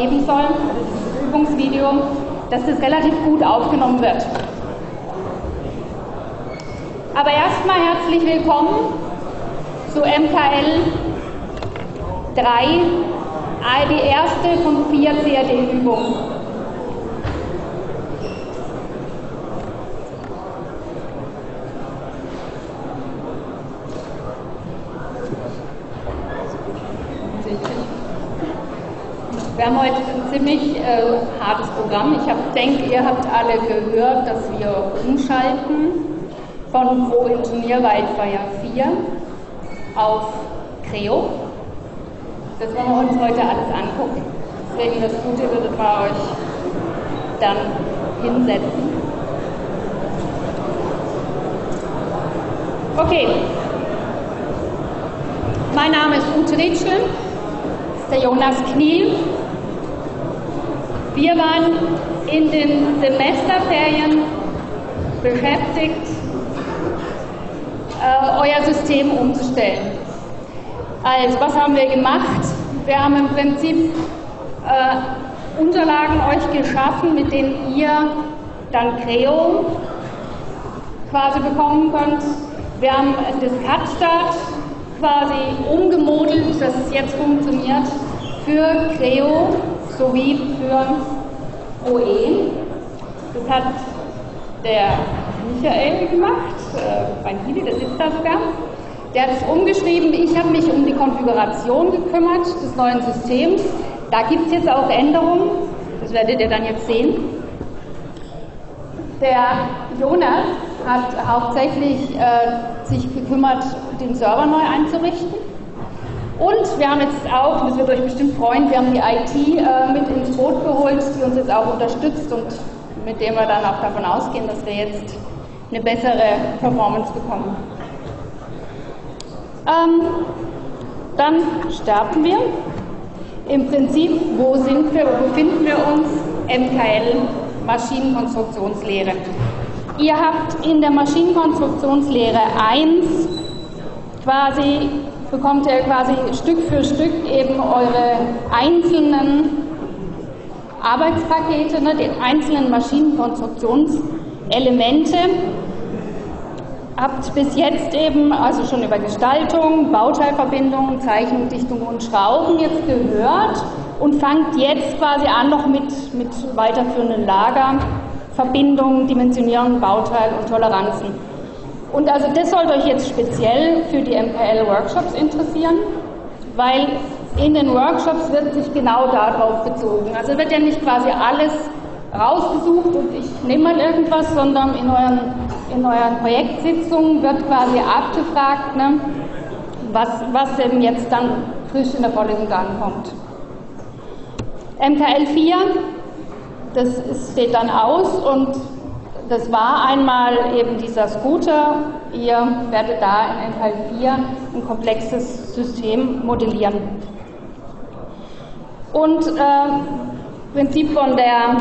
geben soll, das Übungsvideo, dass das relativ gut aufgenommen wird. Aber erstmal herzlich willkommen zu MKL 3, die erste von vier CAD-Übungen. Wir haben heute ein ziemlich äh, hartes Programm. Ich denke, ihr habt alle gehört, dass wir umschalten von Pro Wildfire 4 auf Creo. Das wollen wir uns heute alles angucken. Deswegen das Gute würdet wir euch dann hinsetzen. Okay. Mein Name ist Ute Ritschel, ist der Jonas Kniel. Wir waren in den Semesterferien beschäftigt, äh, euer System umzustellen. Also, was haben wir gemacht? Wir haben im Prinzip äh, Unterlagen euch geschaffen, mit denen ihr dann Creo quasi bekommen könnt. Wir haben das Cut-Start quasi umgemodelt, dass es jetzt funktioniert, für Creo sowie für OE. Das hat der Michael gemacht, äh, bei Hili, der sitzt da sogar. Der hat es umgeschrieben. Ich habe mich um die Konfiguration gekümmert des neuen Systems. Da gibt es jetzt auch Änderungen. Das werdet ihr dann jetzt sehen. Der Jonas hat hauptsächlich äh, sich gekümmert, den Server neu einzurichten. Und wir haben jetzt auch, das wird euch bestimmt freuen, wir haben die IT äh, mit ins Boot geholt, die uns jetzt auch unterstützt und mit dem wir dann auch davon ausgehen, dass wir jetzt eine bessere Performance bekommen. Ähm, dann starten wir. Im Prinzip, wo sind wir, wo befinden wir uns? MKL, Maschinenkonstruktionslehre. Ihr habt in der Maschinenkonstruktionslehre 1 quasi, bekommt ihr quasi Stück für Stück eben eure einzelnen Arbeitspakete, ne, die einzelnen Maschinenkonstruktionselemente habt bis jetzt eben also schon über Gestaltung, Bauteilverbindungen, Zeichnung, Dichtung und Schrauben jetzt gehört und fangt jetzt quasi an noch mit, mit weiterführenden Lagerverbindungen, Dimensionieren, Bauteil und Toleranzen. Und also das sollte euch jetzt speziell für die MPL-Workshops interessieren, weil in den Workshops wird sich genau darauf bezogen. Also wird ja nicht quasi alles rausgesucht und ich nehme mal irgendwas, sondern in euren, in euren Projektsitzungen wird quasi abgefragt, ne, was, was eben jetzt dann frisch in der Vorlesung ankommt. MKL 4, das steht dann aus und das war einmal eben dieser Scooter. Ihr werdet da in MKL 4 ein komplexes System modellieren. Und äh, Prinzip von der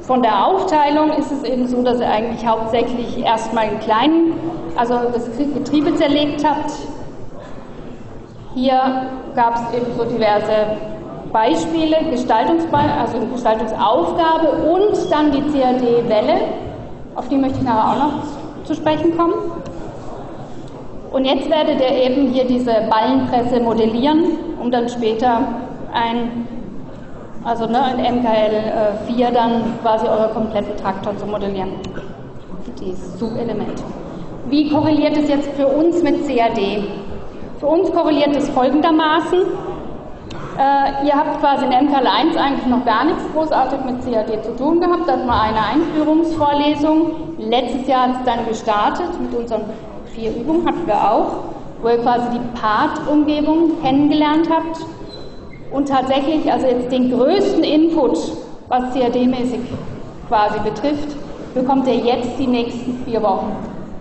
von der Aufteilung ist es eben so, dass ihr eigentlich hauptsächlich erstmal einen kleinen, also das Getriebe zerlegt habt. Hier gab es eben so diverse Beispiele, Gestaltungsbe also Gestaltungsaufgabe und dann die CAD-Welle, auf die möchte ich nachher auch noch zu sprechen kommen. Und jetzt werdet ihr eben hier diese Ballenpresse modellieren, um dann später ein also ne, in MKL 4 äh, dann quasi euer kompletten Traktor zu modellieren. Die Subelemente. Wie korreliert es jetzt für uns mit CAD? Für uns korreliert es folgendermaßen. Äh, ihr habt quasi in MKL 1 eigentlich noch gar nichts großartig mit CAD zu tun gehabt. Da hatten wir eine Einführungsvorlesung. Letztes Jahr hat es dann gestartet mit unseren vier Übungen, hatten wir auch, wo ihr quasi die Part-Umgebung kennengelernt habt. Und tatsächlich, also jetzt den größten Input, was CAD-mäßig quasi betrifft, bekommt ihr jetzt die nächsten vier Wochen.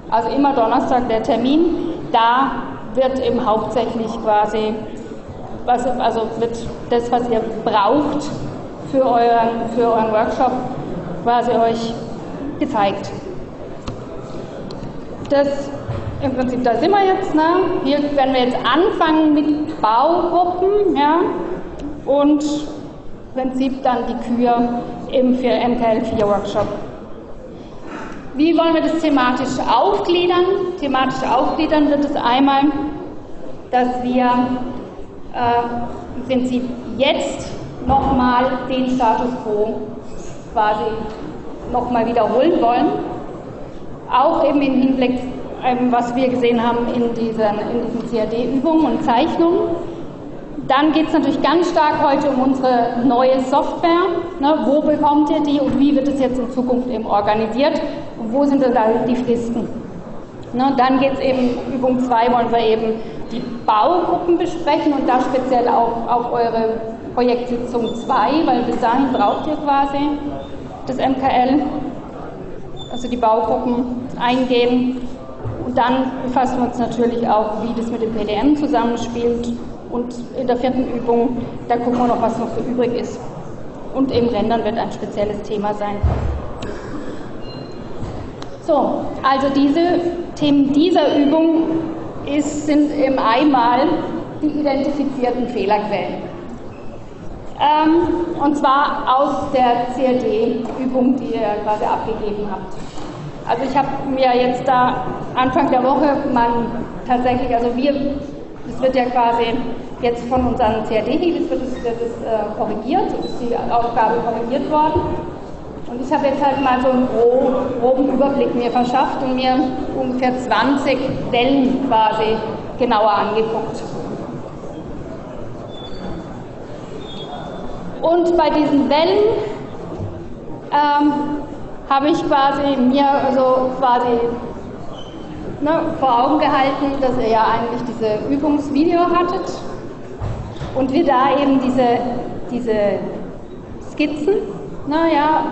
Also immer Donnerstag der Termin. Da wird eben hauptsächlich quasi, was, also wird das, was ihr braucht für euren, für euren Workshop, quasi euch gezeigt. das im Prinzip, da sind wir jetzt. Ne? Hier werden wir jetzt anfangen mit Baugruppen ja? und im Prinzip dann die Kür im MKL 4 Workshop. Wie wollen wir das thematisch aufgliedern? Thematisch aufgliedern wird es einmal, dass wir äh, im Prinzip jetzt nochmal den Status quo quasi nochmal wiederholen wollen. Auch eben im Hinblick, ähm, was wir gesehen haben in diesen, in diesen CAD-Übungen und Zeichnungen. Dann geht es natürlich ganz stark heute um unsere neue Software. Ne, wo bekommt ihr die und wie wird es jetzt in Zukunft eben organisiert und wo sind denn da die Fristen? Ne, dann geht es eben, Übung 2 wollen wir eben die Baugruppen besprechen und da speziell auch auf eure Projektsitzung 2, weil bis dahin braucht ihr quasi das MKL, also die Baugruppen eingehen. Und dann befassen wir uns natürlich auch, wie das mit dem PDM zusammenspielt. Und in der vierten Übung, da gucken wir noch, was noch so übrig ist. Und eben Rendern wird ein spezielles Thema sein. So, also diese Themen dieser Übung ist, sind im einmal die identifizierten Fehlerquellen. Ähm, und zwar aus der CAD-Übung, die ihr quasi abgegeben habt. Also ich habe mir jetzt da Anfang der Woche mal tatsächlich, also wir, das wird ja quasi jetzt von unseren CAD-Healis wird es äh, korrigiert, ist die Aufgabe korrigiert worden. Und ich habe jetzt halt mal so einen groben Überblick mir verschafft und mir ungefähr 20 Wellen quasi genauer angeguckt. Und bei diesen Wellen ähm, habe ich quasi mir also quasi ne, vor Augen gehalten, dass ihr ja eigentlich diese Übungsvideo hattet und wir da eben diese, diese Skizzen ne, ja,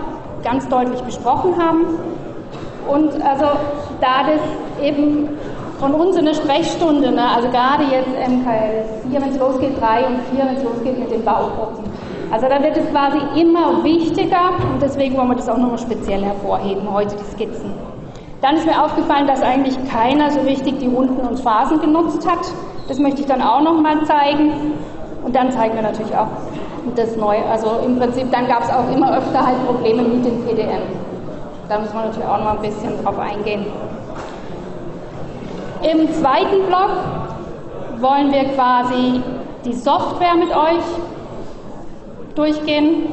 ganz deutlich besprochen haben. Und also da das eben von uns in der Sprechstunde, ne, also gerade jetzt MKL 4, wenn es losgeht, 3 und 4, wenn es losgeht mit den Baugruppen, also da wird es quasi immer wichtiger und deswegen wollen wir das auch nochmal speziell hervorheben, heute die Skizzen. Dann ist mir aufgefallen, dass eigentlich keiner so richtig die Runden und Phasen genutzt hat. Das möchte ich dann auch nochmal zeigen. Und dann zeigen wir natürlich auch das Neue. Also im Prinzip, dann gab es auch immer öfter halt Probleme mit dem PDM. Da müssen wir natürlich auch noch ein bisschen drauf eingehen. Im zweiten Block wollen wir quasi die Software mit euch durchgehen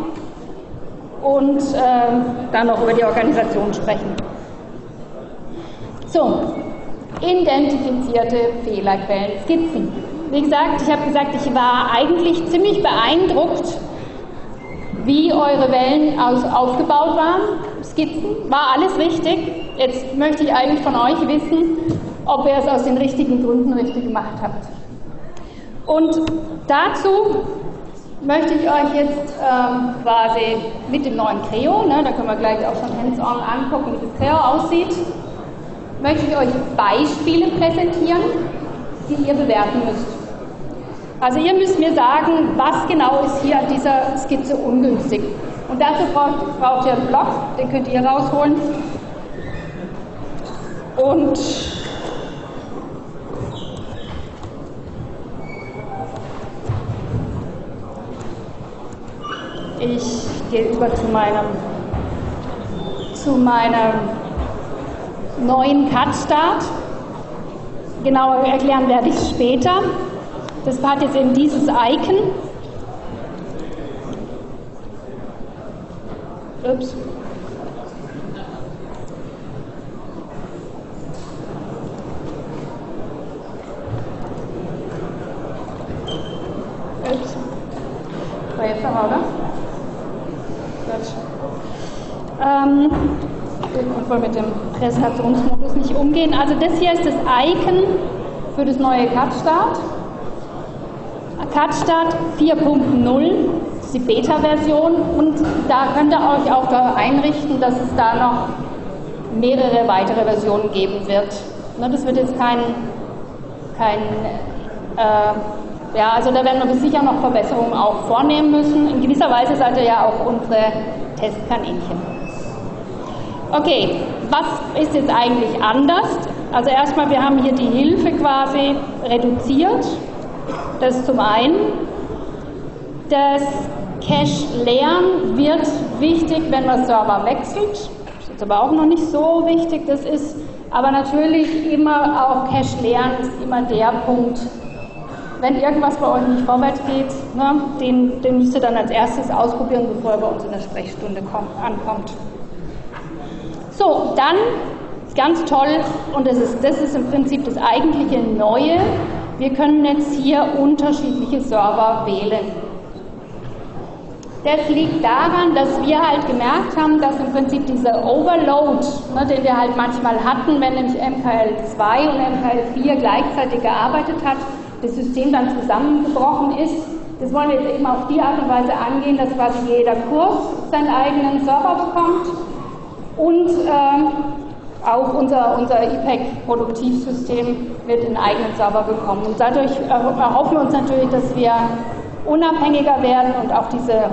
und äh, dann noch über die Organisation sprechen. So, identifizierte Fehlerquellen, Skizzen. Wie gesagt, ich habe gesagt, ich war eigentlich ziemlich beeindruckt, wie eure Wellen aus, aufgebaut waren. Skizzen, war alles richtig. Jetzt möchte ich eigentlich von euch wissen, ob ihr es aus den richtigen Gründen richtig gemacht habt. Und dazu möchte ich euch jetzt ähm, quasi mit dem neuen Creo, ne, da können wir gleich auch schon hands-on angucken, wie das Creo aussieht, möchte ich euch Beispiele präsentieren, die ihr bewerten müsst. Also ihr müsst mir sagen, was genau ist hier an dieser Skizze ungünstig. Und dazu braucht, braucht ihr einen Block, den könnt ihr rausholen. Und Ich gehe über zu meinem, zu meinem neuen Cut-Start. Genauer erklären werde ich später. Das hat jetzt eben dieses Icon. Ups. Ups. War jetzt aber, oder? Ähm, und wollen mit dem Präsentationsmodus nicht umgehen. Also das hier ist das Icon für das neue CutStart. CutStart 4.0 ist die Beta-Version und da könnt ihr euch auch einrichten, dass es da noch mehrere weitere Versionen geben wird. Ne, das wird jetzt kein, kein äh, ja, also da werden wir sicher noch Verbesserungen auch vornehmen müssen. In gewisser Weise seid ihr ja auch unsere Testkaninchen. Okay, was ist jetzt eigentlich anders? Also erstmal, wir haben hier die Hilfe quasi reduziert. Das zum einen. Das Cache-Leeren wird wichtig, wenn man Server wechselt. Das ist aber auch noch nicht so wichtig. Das ist aber natürlich immer auch Cache-Leeren ist immer der Punkt, wenn irgendwas bei euch nicht vorwärts geht, ne, den, den müsst ihr dann als erstes ausprobieren, bevor er bei uns in der Sprechstunde kommt, ankommt. So, dann ganz toll, und das ist, das ist im Prinzip das eigentliche Neue, wir können jetzt hier unterschiedliche Server wählen. Das liegt daran, dass wir halt gemerkt haben, dass im Prinzip dieser Overload, ne, den wir halt manchmal hatten, wenn nämlich MKL2 und MKL4 gleichzeitig gearbeitet hat, das System dann zusammengebrochen ist. Das wollen wir jetzt eben auf die Art und Weise angehen, dass quasi jeder Kurs seinen eigenen Server bekommt und äh, auch unser, unser IPEC-Produktivsystem wird einen eigenen Server bekommen. Und dadurch erhoffen wir uns natürlich, dass wir unabhängiger werden und auch diese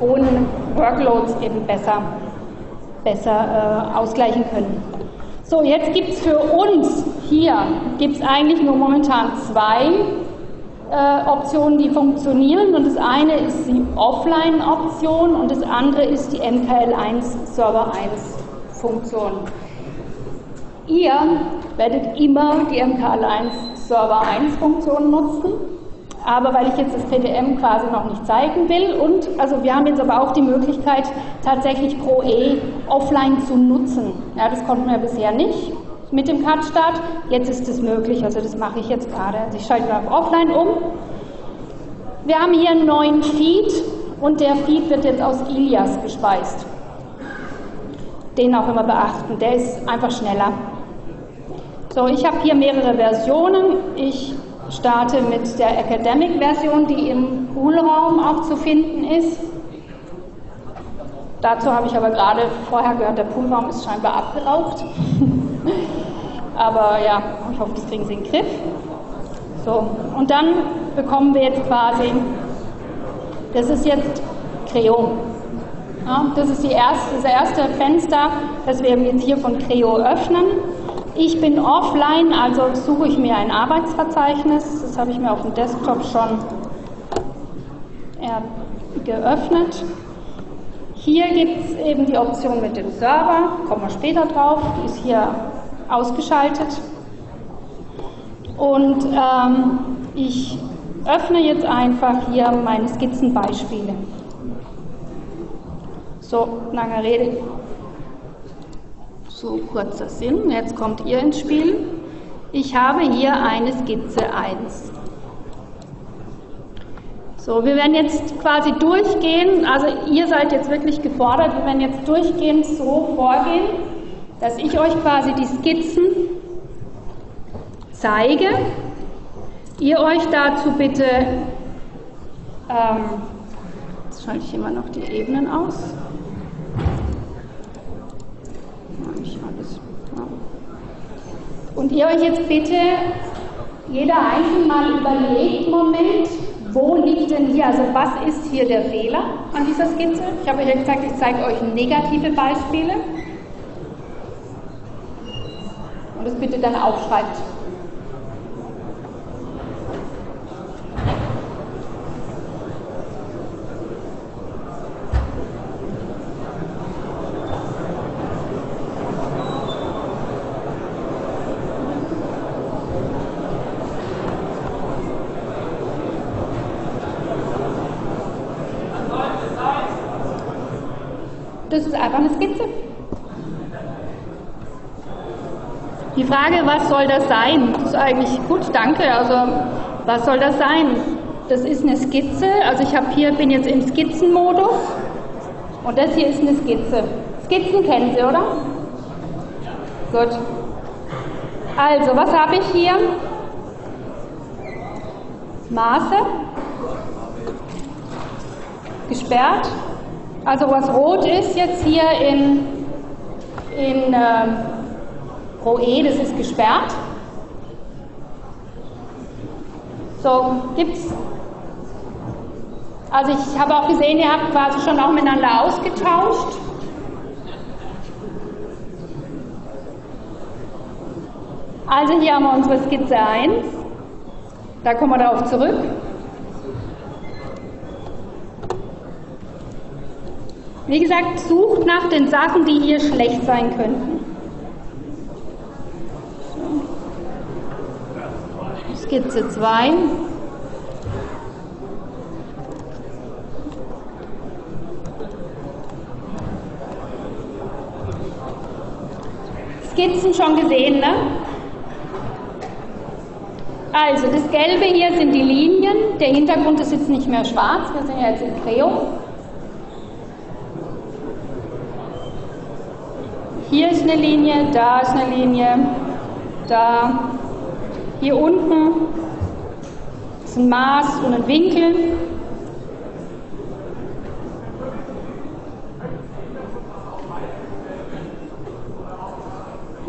hohen Workloads eben besser, besser äh, ausgleichen können. So, jetzt gibt es für uns hier, gibt eigentlich nur momentan zwei äh, Optionen, die funktionieren. Und das eine ist die Offline-Option und das andere ist die MKL1 Server 1 Funktion. Ihr werdet immer die MKL1 Server 1 Funktion nutzen aber weil ich jetzt das PDM quasi noch nicht zeigen will und also wir haben jetzt aber auch die Möglichkeit tatsächlich Pro E offline zu nutzen. Ja, das konnten wir bisher nicht mit dem Cut-Start. Jetzt ist es möglich, also das mache ich jetzt gerade. Also ich schalte auf Offline um. Wir haben hier einen neuen Feed und der Feed wird jetzt aus Ilias gespeist. Den auch immer beachten, der ist einfach schneller. So, ich habe hier mehrere Versionen. Ich starte mit der Academic-Version, die im Poolraum auch zu finden ist. Dazu habe ich aber gerade vorher gehört, der Poolraum ist scheinbar abgeraucht. aber ja, ich hoffe, das kriegen Sie in den Griff. So, und dann bekommen wir jetzt quasi, das ist jetzt Creo. Ja, das ist erste, das erste Fenster, das wir jetzt hier von Creo öffnen. Ich bin offline, also suche ich mir ein Arbeitsverzeichnis. Das habe ich mir auf dem Desktop schon geöffnet. Hier gibt es eben die Option mit dem Server, kommen wir später drauf, die ist hier ausgeschaltet. Und ähm, ich öffne jetzt einfach hier meine Skizzenbeispiele. So, lange Rede, so kurzer Sinn, jetzt kommt ihr ins Spiel. Ich habe hier eine Skizze 1. So, wir werden jetzt quasi durchgehen, also ihr seid jetzt wirklich gefordert, wir werden jetzt durchgehend so vorgehen, dass ich euch quasi die Skizzen zeige, ihr euch dazu bitte, ähm, jetzt schalte ich immer noch die Ebenen aus, Und ihr euch jetzt bitte jeder einzeln mal überlegt, Moment, wo liegt denn hier, also was ist hier der Fehler an dieser Skizze? Ich habe euch ja gesagt, ich zeige euch negative Beispiele. Und das bitte dann aufschreibt. Das ist einfach eine Skizze. Die Frage, was soll das sein? Das ist eigentlich gut, danke. Also, was soll das sein? Das ist eine Skizze. Also, ich habe hier bin jetzt im Skizzenmodus und das hier ist eine Skizze. Skizzen kennen Sie, oder? Gut. Also, was habe ich hier? Maße gesperrt also was rot ist jetzt hier in, in äh, ROE, das ist gesperrt. So, gibt's. Also ich habe auch gesehen, ihr habt quasi schon auch miteinander ausgetauscht. Also hier haben wir unsere Skizze 1. Da kommen wir darauf zurück. Wie gesagt, sucht nach den Sachen, die hier schlecht sein könnten. Skizze 2. Skizzen schon gesehen, ne? Also, das Gelbe hier sind die Linien. Der Hintergrund ist jetzt nicht mehr schwarz, wir sind ja jetzt in Creo. Hier ist eine Linie, da ist eine Linie, da. Hier unten ist ein Maß und ein Winkel.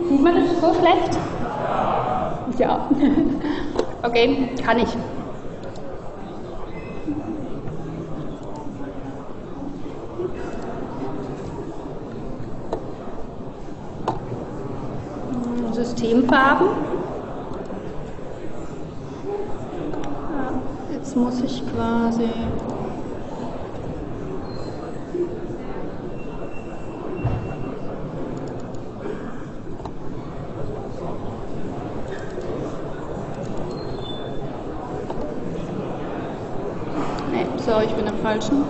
Sieht man das so schlecht? Ja. Okay, kann ich. Systemfarben. Jetzt muss ich quasi Sorry, ich bin im falschen.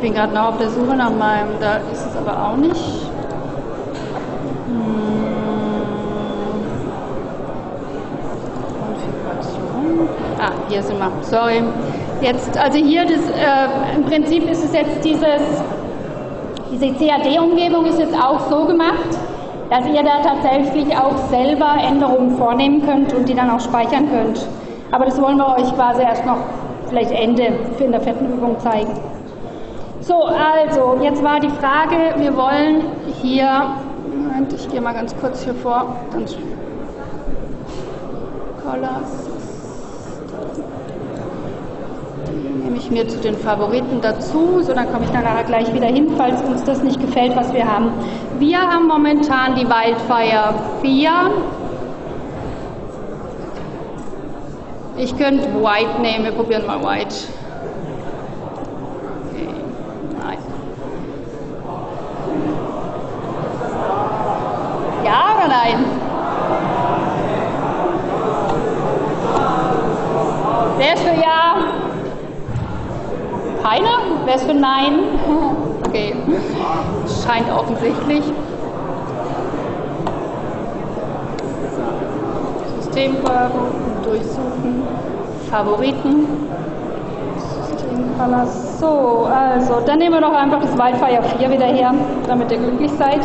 Ich bin gerade noch auf der Suche nach meinem, da ist es aber auch nicht. Hm. Ah, hier sind wir. Sorry. Jetzt, also hier, das, äh, im Prinzip ist es jetzt dieses, diese CAD-Umgebung ist jetzt auch so gemacht, dass ihr da tatsächlich auch selber Änderungen vornehmen könnt und die dann auch speichern könnt. Aber das wollen wir euch quasi erst noch vielleicht Ende in der vierten Übung zeigen. So, also, jetzt war die Frage, wir wollen hier, Moment, ich gehe mal ganz kurz hier vor, dann Colors. Die nehme ich mir zu den Favoriten dazu, so dann komme ich dann nachher gleich wieder hin, falls uns das nicht gefällt, was wir haben. Wir haben momentan die Wildfire 4. Ich könnte White nehmen, wir probieren mal White. nein? Wer ist für Ja? Keiner? Wer ist für Nein? Okay, scheint offensichtlich. Systemfarben, durchsuchen, Favoriten, Systemcolor. So, also, dann nehmen wir doch einfach das Wildfire 4 wieder her, damit ihr glücklich seid.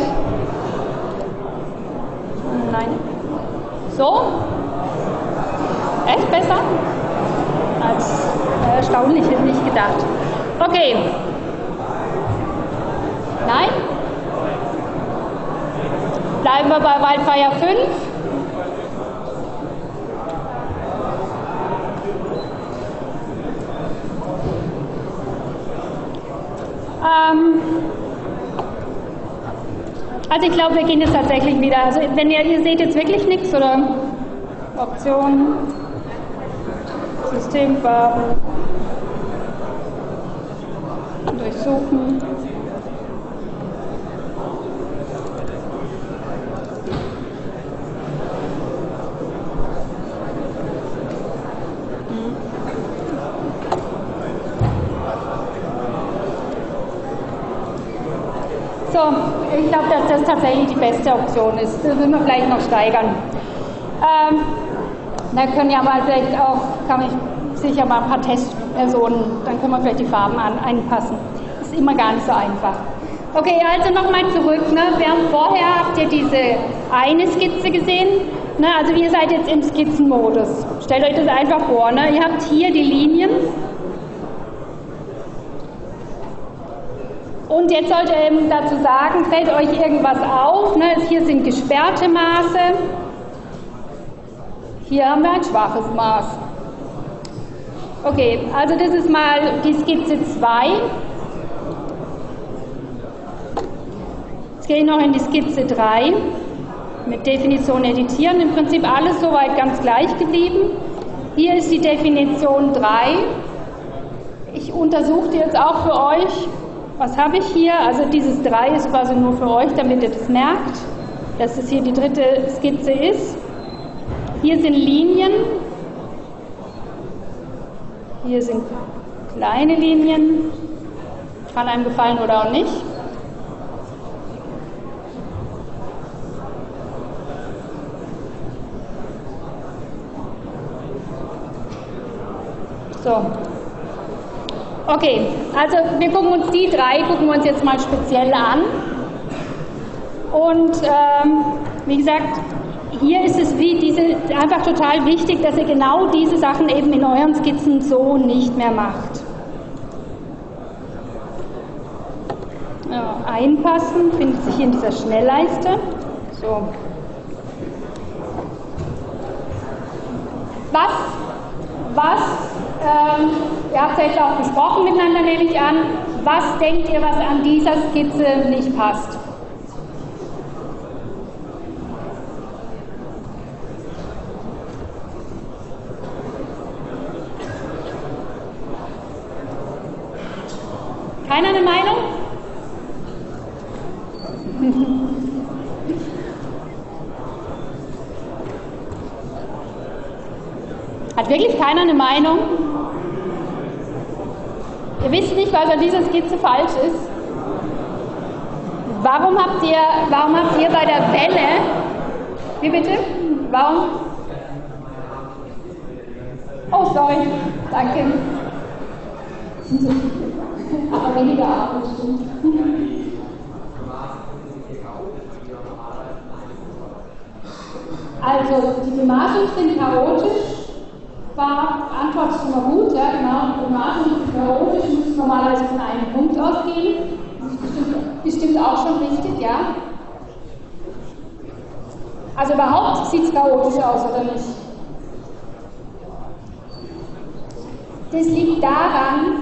So? Echt besser? Als äh, erstaunlich, hätte ich nicht gedacht. Okay. Nein? Bleiben wir bei Wildfire 5. Ähm, also ich glaube, wir gehen jetzt tatsächlich wieder. Also wenn ihr, ihr seht jetzt wirklich nichts oder Optionen, Systemfarben, durchsuchen. glaube, dass das tatsächlich die beste Option ist. Das müssen wir vielleicht noch steigern. Ähm, da können ja mal vielleicht auch, kann ich sicher mal ein paar Testpersonen, dann können wir vielleicht die Farben an, einpassen. Ist immer gar nicht so einfach. Okay, also nochmal zurück. Ne? Wir haben vorher, habt ihr diese eine Skizze gesehen? Ne? Also ihr seid jetzt im Skizzenmodus. Stellt euch das einfach vor. Ne? Ihr habt hier die Linien. Und jetzt sollt ihr eben dazu sagen, fällt euch irgendwas auf. Ne? Hier sind gesperrte Maße. Hier haben wir ein schwaches Maß. Okay, also das ist mal die Skizze 2. Jetzt gehe ich noch in die Skizze 3 mit Definition editieren. Im Prinzip alles soweit ganz gleich geblieben. Hier ist die Definition 3. Ich untersuche die jetzt auch für euch. Was habe ich hier? Also dieses 3 ist quasi nur für euch, damit ihr das merkt, dass es hier die dritte Skizze ist. Hier sind Linien. Hier sind kleine Linien. Kann einem gefallen oder auch nicht. So. Okay, also wir gucken uns die drei, gucken wir uns jetzt mal speziell an. Und ähm, wie gesagt, hier ist es wie diese, einfach total wichtig, dass ihr genau diese Sachen eben in euren Skizzen so nicht mehr macht. Ja, einpassen findet sich hier in dieser Schnellleiste. So. Was, was, ähm, ihr habt ja jetzt auch besprochen miteinander, nehme ich an, was denkt ihr, was an dieser Skizze nicht passt? Keiner eine Meinung? Hat wirklich keiner eine Meinung? Ihr wisst nicht, was an dieser Skizze falsch ist? Warum habt ihr, warum habt ihr bei der Welle, wie bitte? Warum? Oh, sorry, danke. Aber weniger stimmt. Also, die Bemaßungen sind chaotisch. War Antwort schon mal gut, ja, genau. Bemaßungen sind chaotisch, müssen normalerweise von einem Punkt ausgehen. Das ist bestimmt auch schon richtig, ja. Also überhaupt sieht es chaotisch aus, oder nicht? Das liegt daran,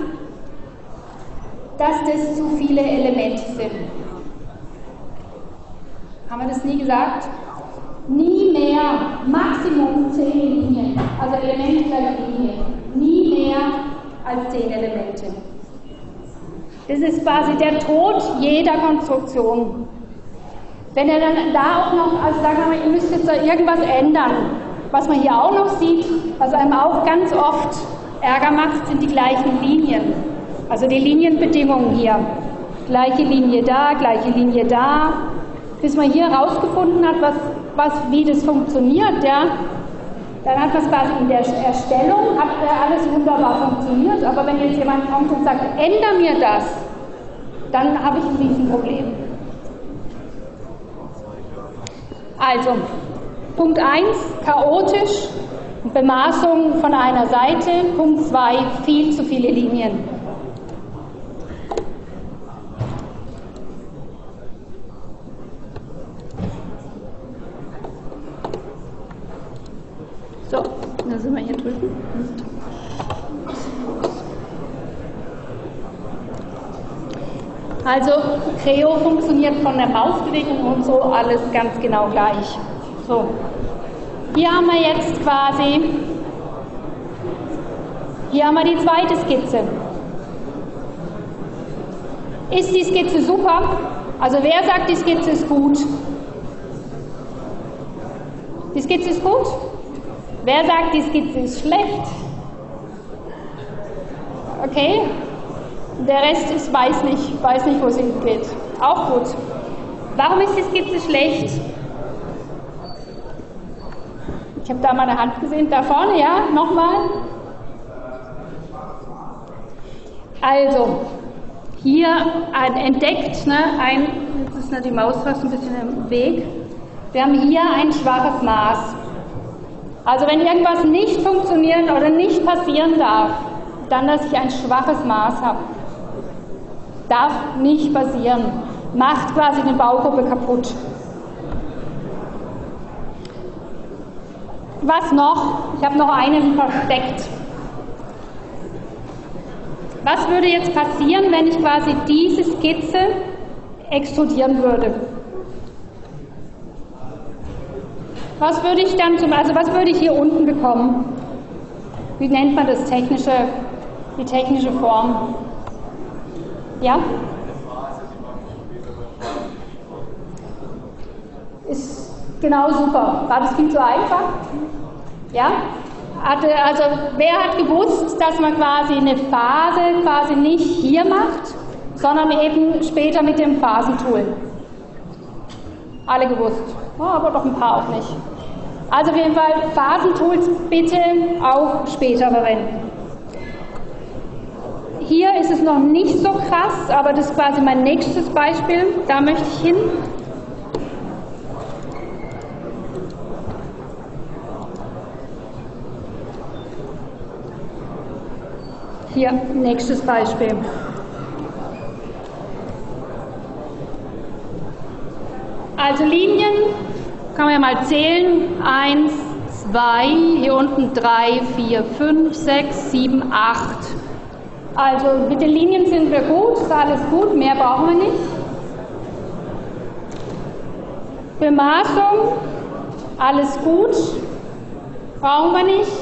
dass das zu viele Elemente sind. Haben wir das nie gesagt? Nie mehr, Maximum zehn Linien, also Elemente gleich Linie. Nie mehr als zehn Elemente. Das ist quasi der Tod jeder Konstruktion. Wenn er dann da auch noch, also sagen wir mal, ihr müsst jetzt da irgendwas ändern, was man hier auch noch sieht, was einem auch ganz oft Ärger macht, sind die gleichen Linien. Also die Linienbedingungen hier. Gleiche Linie da, gleiche Linie da. Bis man hier herausgefunden hat, was, was, wie das funktioniert, ja, dann hat es quasi in der Erstellung, hat alles wunderbar funktioniert, aber wenn jetzt jemand kommt und sagt, änder mir das, dann habe ich ein Riesenproblem. Also, Punkt 1, chaotisch, Bemaßung von einer Seite. Punkt 2, viel zu viele Linien. So, da sind wir hier drüben. Also Creo funktioniert von der Mausbewegung und so alles ganz genau gleich. So, hier haben wir jetzt quasi, hier haben wir die zweite Skizze. Ist die Skizze super? Also wer sagt, die Skizze ist gut? Die Skizze ist gut? Wer sagt, die Skizze ist schlecht? Okay. Der Rest ist weiß nicht, weiß nicht, wo es hingeht. Auch gut. Warum ist die Skizze schlecht? Ich habe da meine Hand gesehen, da vorne, ja, nochmal. Also, hier ein, entdeckt, ne, ein, jetzt ist ne, die Maus fast ein bisschen im Weg. Wir haben hier ein schwaches Maß. Also wenn irgendwas nicht funktionieren oder nicht passieren darf, dann, dass ich ein schwaches Maß habe. Darf nicht passieren. Macht quasi eine Baugruppe kaputt. Was noch? Ich habe noch einen versteckt. Was würde jetzt passieren, wenn ich quasi diese Skizze extrudieren würde? Was würde ich dann zum, also was würde ich hier unten bekommen? Wie nennt man das technische, die technische Form? Ja? Ist genau super. War das viel zu einfach? Ja? also wer hat gewusst, dass man quasi eine Phase quasi nicht hier macht, sondern eben später mit dem Phasentool? Alle gewusst. Oh, aber doch ein paar auch nicht. Also auf jeden Fall Phasentools bitte auch später verwenden. Hier ist es noch nicht so krass, aber das ist quasi mein nächstes Beispiel. Da möchte ich hin. Hier, nächstes Beispiel. Also Linien kann man ja mal zählen. Eins, zwei, hier unten drei, vier, fünf, sechs, sieben, acht. Also mit den Linien sind wir gut, ist alles gut, mehr brauchen wir nicht. Bemaßung, alles gut, brauchen wir nicht.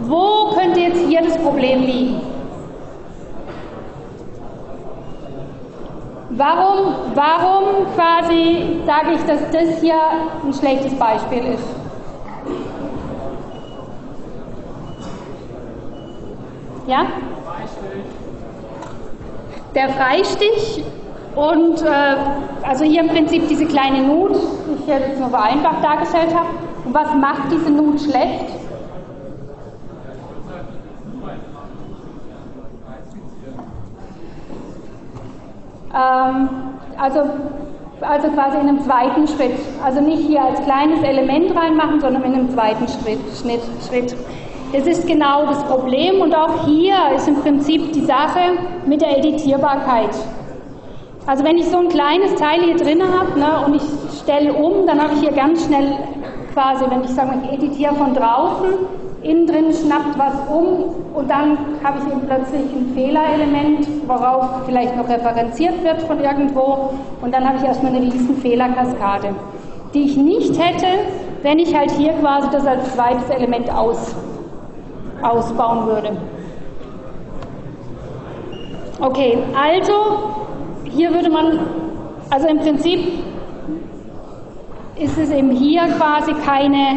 Wo könnte jetzt hier das Problem liegen? Warum, warum quasi sage ich, dass das hier ein schlechtes Beispiel ist? Ja? Der Freistich und äh, also hier im Prinzip diese kleine Nut, die ich jetzt nur vereinfacht dargestellt habe. Und was macht diese Nut schlecht? Ähm, also, also quasi in einem zweiten Schritt. Also nicht hier als kleines Element reinmachen, sondern in einem zweiten Schritt. Schritt. Das ist genau das Problem und auch hier ist im Prinzip die Sache mit der Editierbarkeit. Also wenn ich so ein kleines Teil hier drin habe ne, und ich stelle um, dann habe ich hier ganz schnell quasi, wenn ich sage, ich editiere von draußen, innen drin schnappt was um und dann habe ich eben plötzlich ein Fehlerelement, worauf vielleicht noch referenziert wird von irgendwo und dann habe ich erstmal eine riesen Fehlerkaskade, die ich nicht hätte, wenn ich halt hier quasi das als zweites Element aus, ausbauen würde. Okay, also hier würde man, also im Prinzip ist es eben hier quasi keine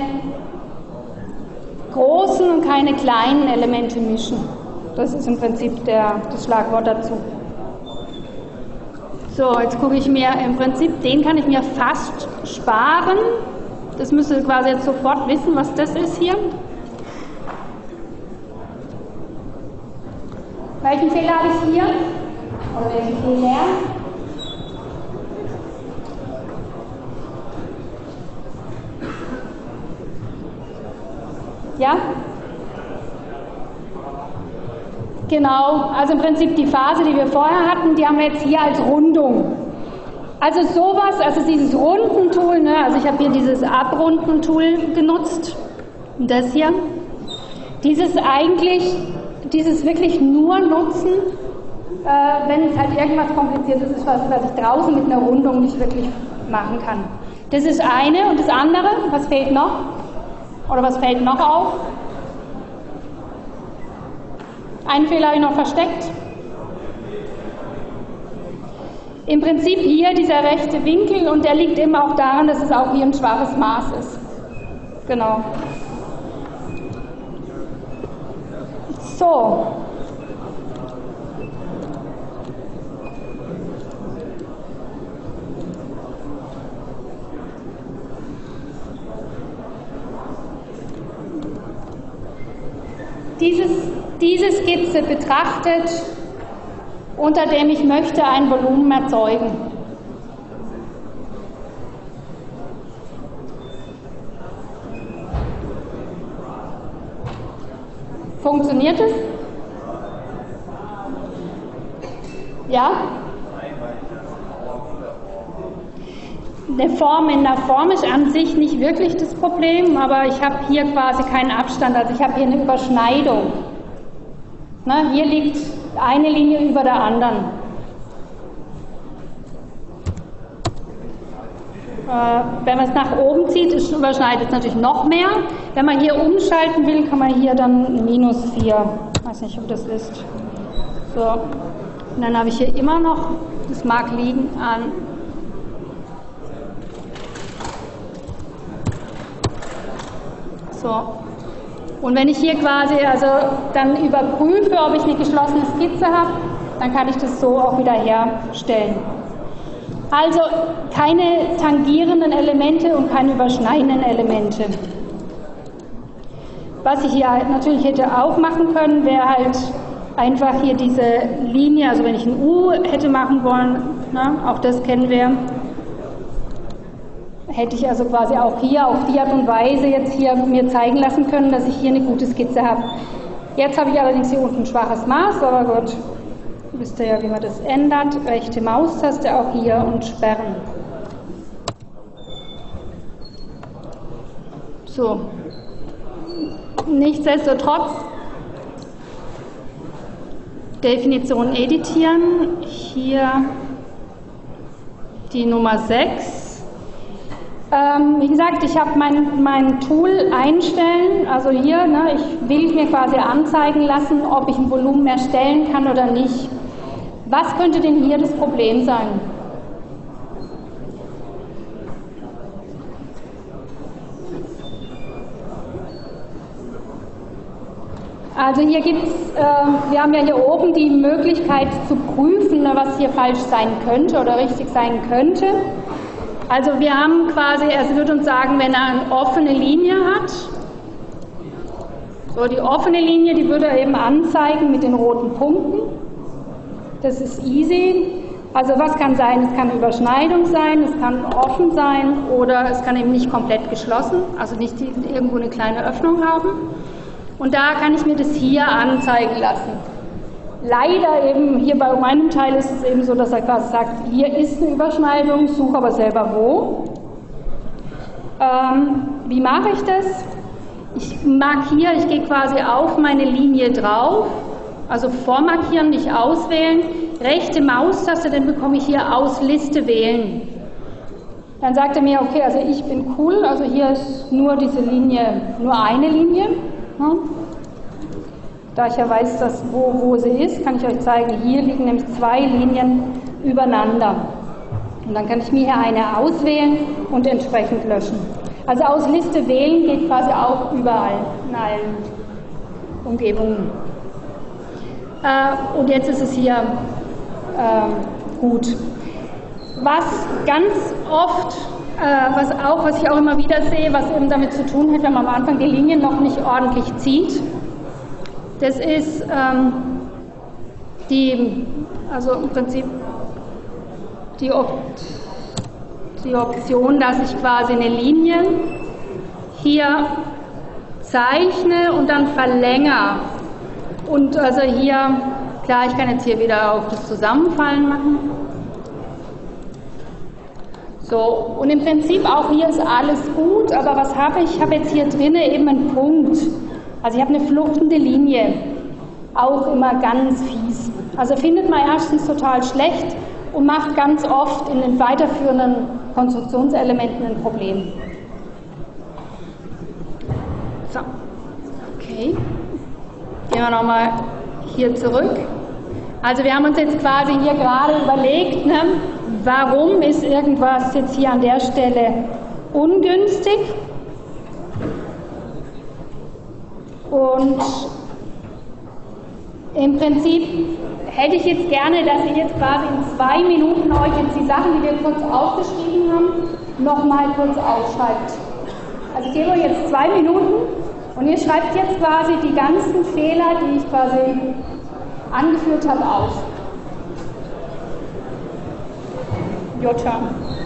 großen und keine kleinen Elemente mischen. Das ist im Prinzip der, das Schlagwort dazu. So, jetzt gucke ich mir im Prinzip, den kann ich mir fast sparen. Das müsst ihr quasi jetzt sofort wissen, was das ist hier. Welchen Fehler habe ich hier? Oder welchen Fehler? Ja? Genau, also im Prinzip die Phase, die wir vorher hatten, die haben wir jetzt hier als Rundung. Also sowas, also dieses Rundentool, ne, also ich habe hier dieses Abrundentool genutzt, das hier. Dieses eigentlich, dieses wirklich nur nutzen, äh, wenn es halt irgendwas Kompliziertes ist, was, was ich draußen mit einer Rundung nicht wirklich machen kann. Das ist eine und das andere, was fehlt noch? Oder was fällt noch auf? Einen Fehler habe ich noch versteckt. Im Prinzip hier dieser rechte Winkel und der liegt immer auch daran, dass es auch hier ein schwaches Maß ist. Genau. So. Dieses, diese Skizze betrachtet, unter dem ich möchte ein Volumen erzeugen. Funktioniert es? Ja? Eine Form in der Form ist an sich nicht wirklich das Problem, aber ich habe hier quasi keinen Abstand, also ich habe hier eine Überschneidung. Na, hier liegt eine Linie über der anderen. Äh, wenn man es nach oben zieht, überschneidet es natürlich noch mehr. Wenn man hier umschalten will, kann man hier dann minus 4. Ich weiß nicht, ob das ist. So. Und dann habe ich hier immer noch, das mag liegen an So. Und wenn ich hier quasi also dann überprüfe, ob ich eine geschlossene Skizze habe, dann kann ich das so auch wieder herstellen. Also keine tangierenden Elemente und keine überschneidenden Elemente. Was ich hier natürlich hätte auch machen können, wäre halt einfach hier diese Linie, also wenn ich ein U hätte machen wollen, ne, auch das kennen wir, hätte ich also quasi auch hier auf die Art und Weise jetzt hier mir zeigen lassen können, dass ich hier eine gute Skizze habe. Jetzt habe ich allerdings hier unten ein schwaches Maß, aber gut, wisst ihr ja, wie man das ändert. Rechte Maustaste auch hier und sperren. So. Nichtsdestotrotz Definition editieren. Hier die Nummer 6. Ähm, wie gesagt, ich habe mein, mein Tool einstellen, also hier, ne, ich will mir quasi anzeigen lassen, ob ich ein Volumen erstellen kann oder nicht. Was könnte denn hier das Problem sein? Also hier gibt es, äh, wir haben ja hier oben die Möglichkeit zu prüfen, ne, was hier falsch sein könnte oder richtig sein könnte. Also wir haben quasi, es wird uns sagen, wenn er eine offene Linie hat, so die offene Linie, die würde er eben anzeigen mit den roten Punkten. Das ist easy. Also was kann sein? Es kann Überschneidung sein, es kann offen sein oder es kann eben nicht komplett geschlossen, also nicht irgendwo eine kleine Öffnung haben. Und da kann ich mir das hier anzeigen lassen. Leider eben hier bei meinem Teil ist es eben so, dass er quasi sagt, hier ist eine Überschneidung, suche aber selber wo. Ähm, wie mache ich das? Ich markiere, ich gehe quasi auf meine Linie drauf, also vormarkieren, nicht auswählen, rechte Maustaste, dann bekomme ich hier aus Liste wählen. Dann sagt er mir, okay, also ich bin cool, also hier ist nur diese Linie, nur eine Linie. Hm? Da ich ja weiß, dass, wo, wo sie ist, kann ich euch zeigen, hier liegen nämlich zwei Linien übereinander. Und dann kann ich mir hier eine auswählen und entsprechend löschen. Also aus Liste wählen geht quasi auch überall, in allen Umgebungen. Äh, und jetzt ist es hier äh, gut. Was ganz oft, äh, was auch, was ich auch immer wieder sehe, was eben damit zu tun hat, wenn man am Anfang die Linien noch nicht ordentlich zieht, das ist ähm, die, also im Prinzip die, Op die Option, dass ich quasi eine Linie hier zeichne und dann verlängere. Und also hier, klar, ich kann jetzt hier wieder auf das Zusammenfallen machen. So, und im Prinzip auch hier ist alles gut, aber was habe ich? Ich habe jetzt hier drinnen eben einen Punkt. Also ich habe eine fluchtende Linie, auch immer ganz fies. Also findet man erstens total schlecht und macht ganz oft in den weiterführenden Konstruktionselementen ein Problem. So, okay. Gehen wir nochmal hier zurück. Also wir haben uns jetzt quasi hier gerade überlegt, ne, warum ist irgendwas jetzt hier an der Stelle ungünstig Und im Prinzip hätte ich jetzt gerne, dass ihr jetzt quasi in zwei Minuten euch jetzt die Sachen, die wir kurz aufgeschrieben haben, nochmal kurz aufschreibt. Also ich gebe euch jetzt zwei Minuten Und ihr schreibt jetzt quasi die ganzen Fehler, die ich quasi angeführt habe, auf. Jota. Auflösung.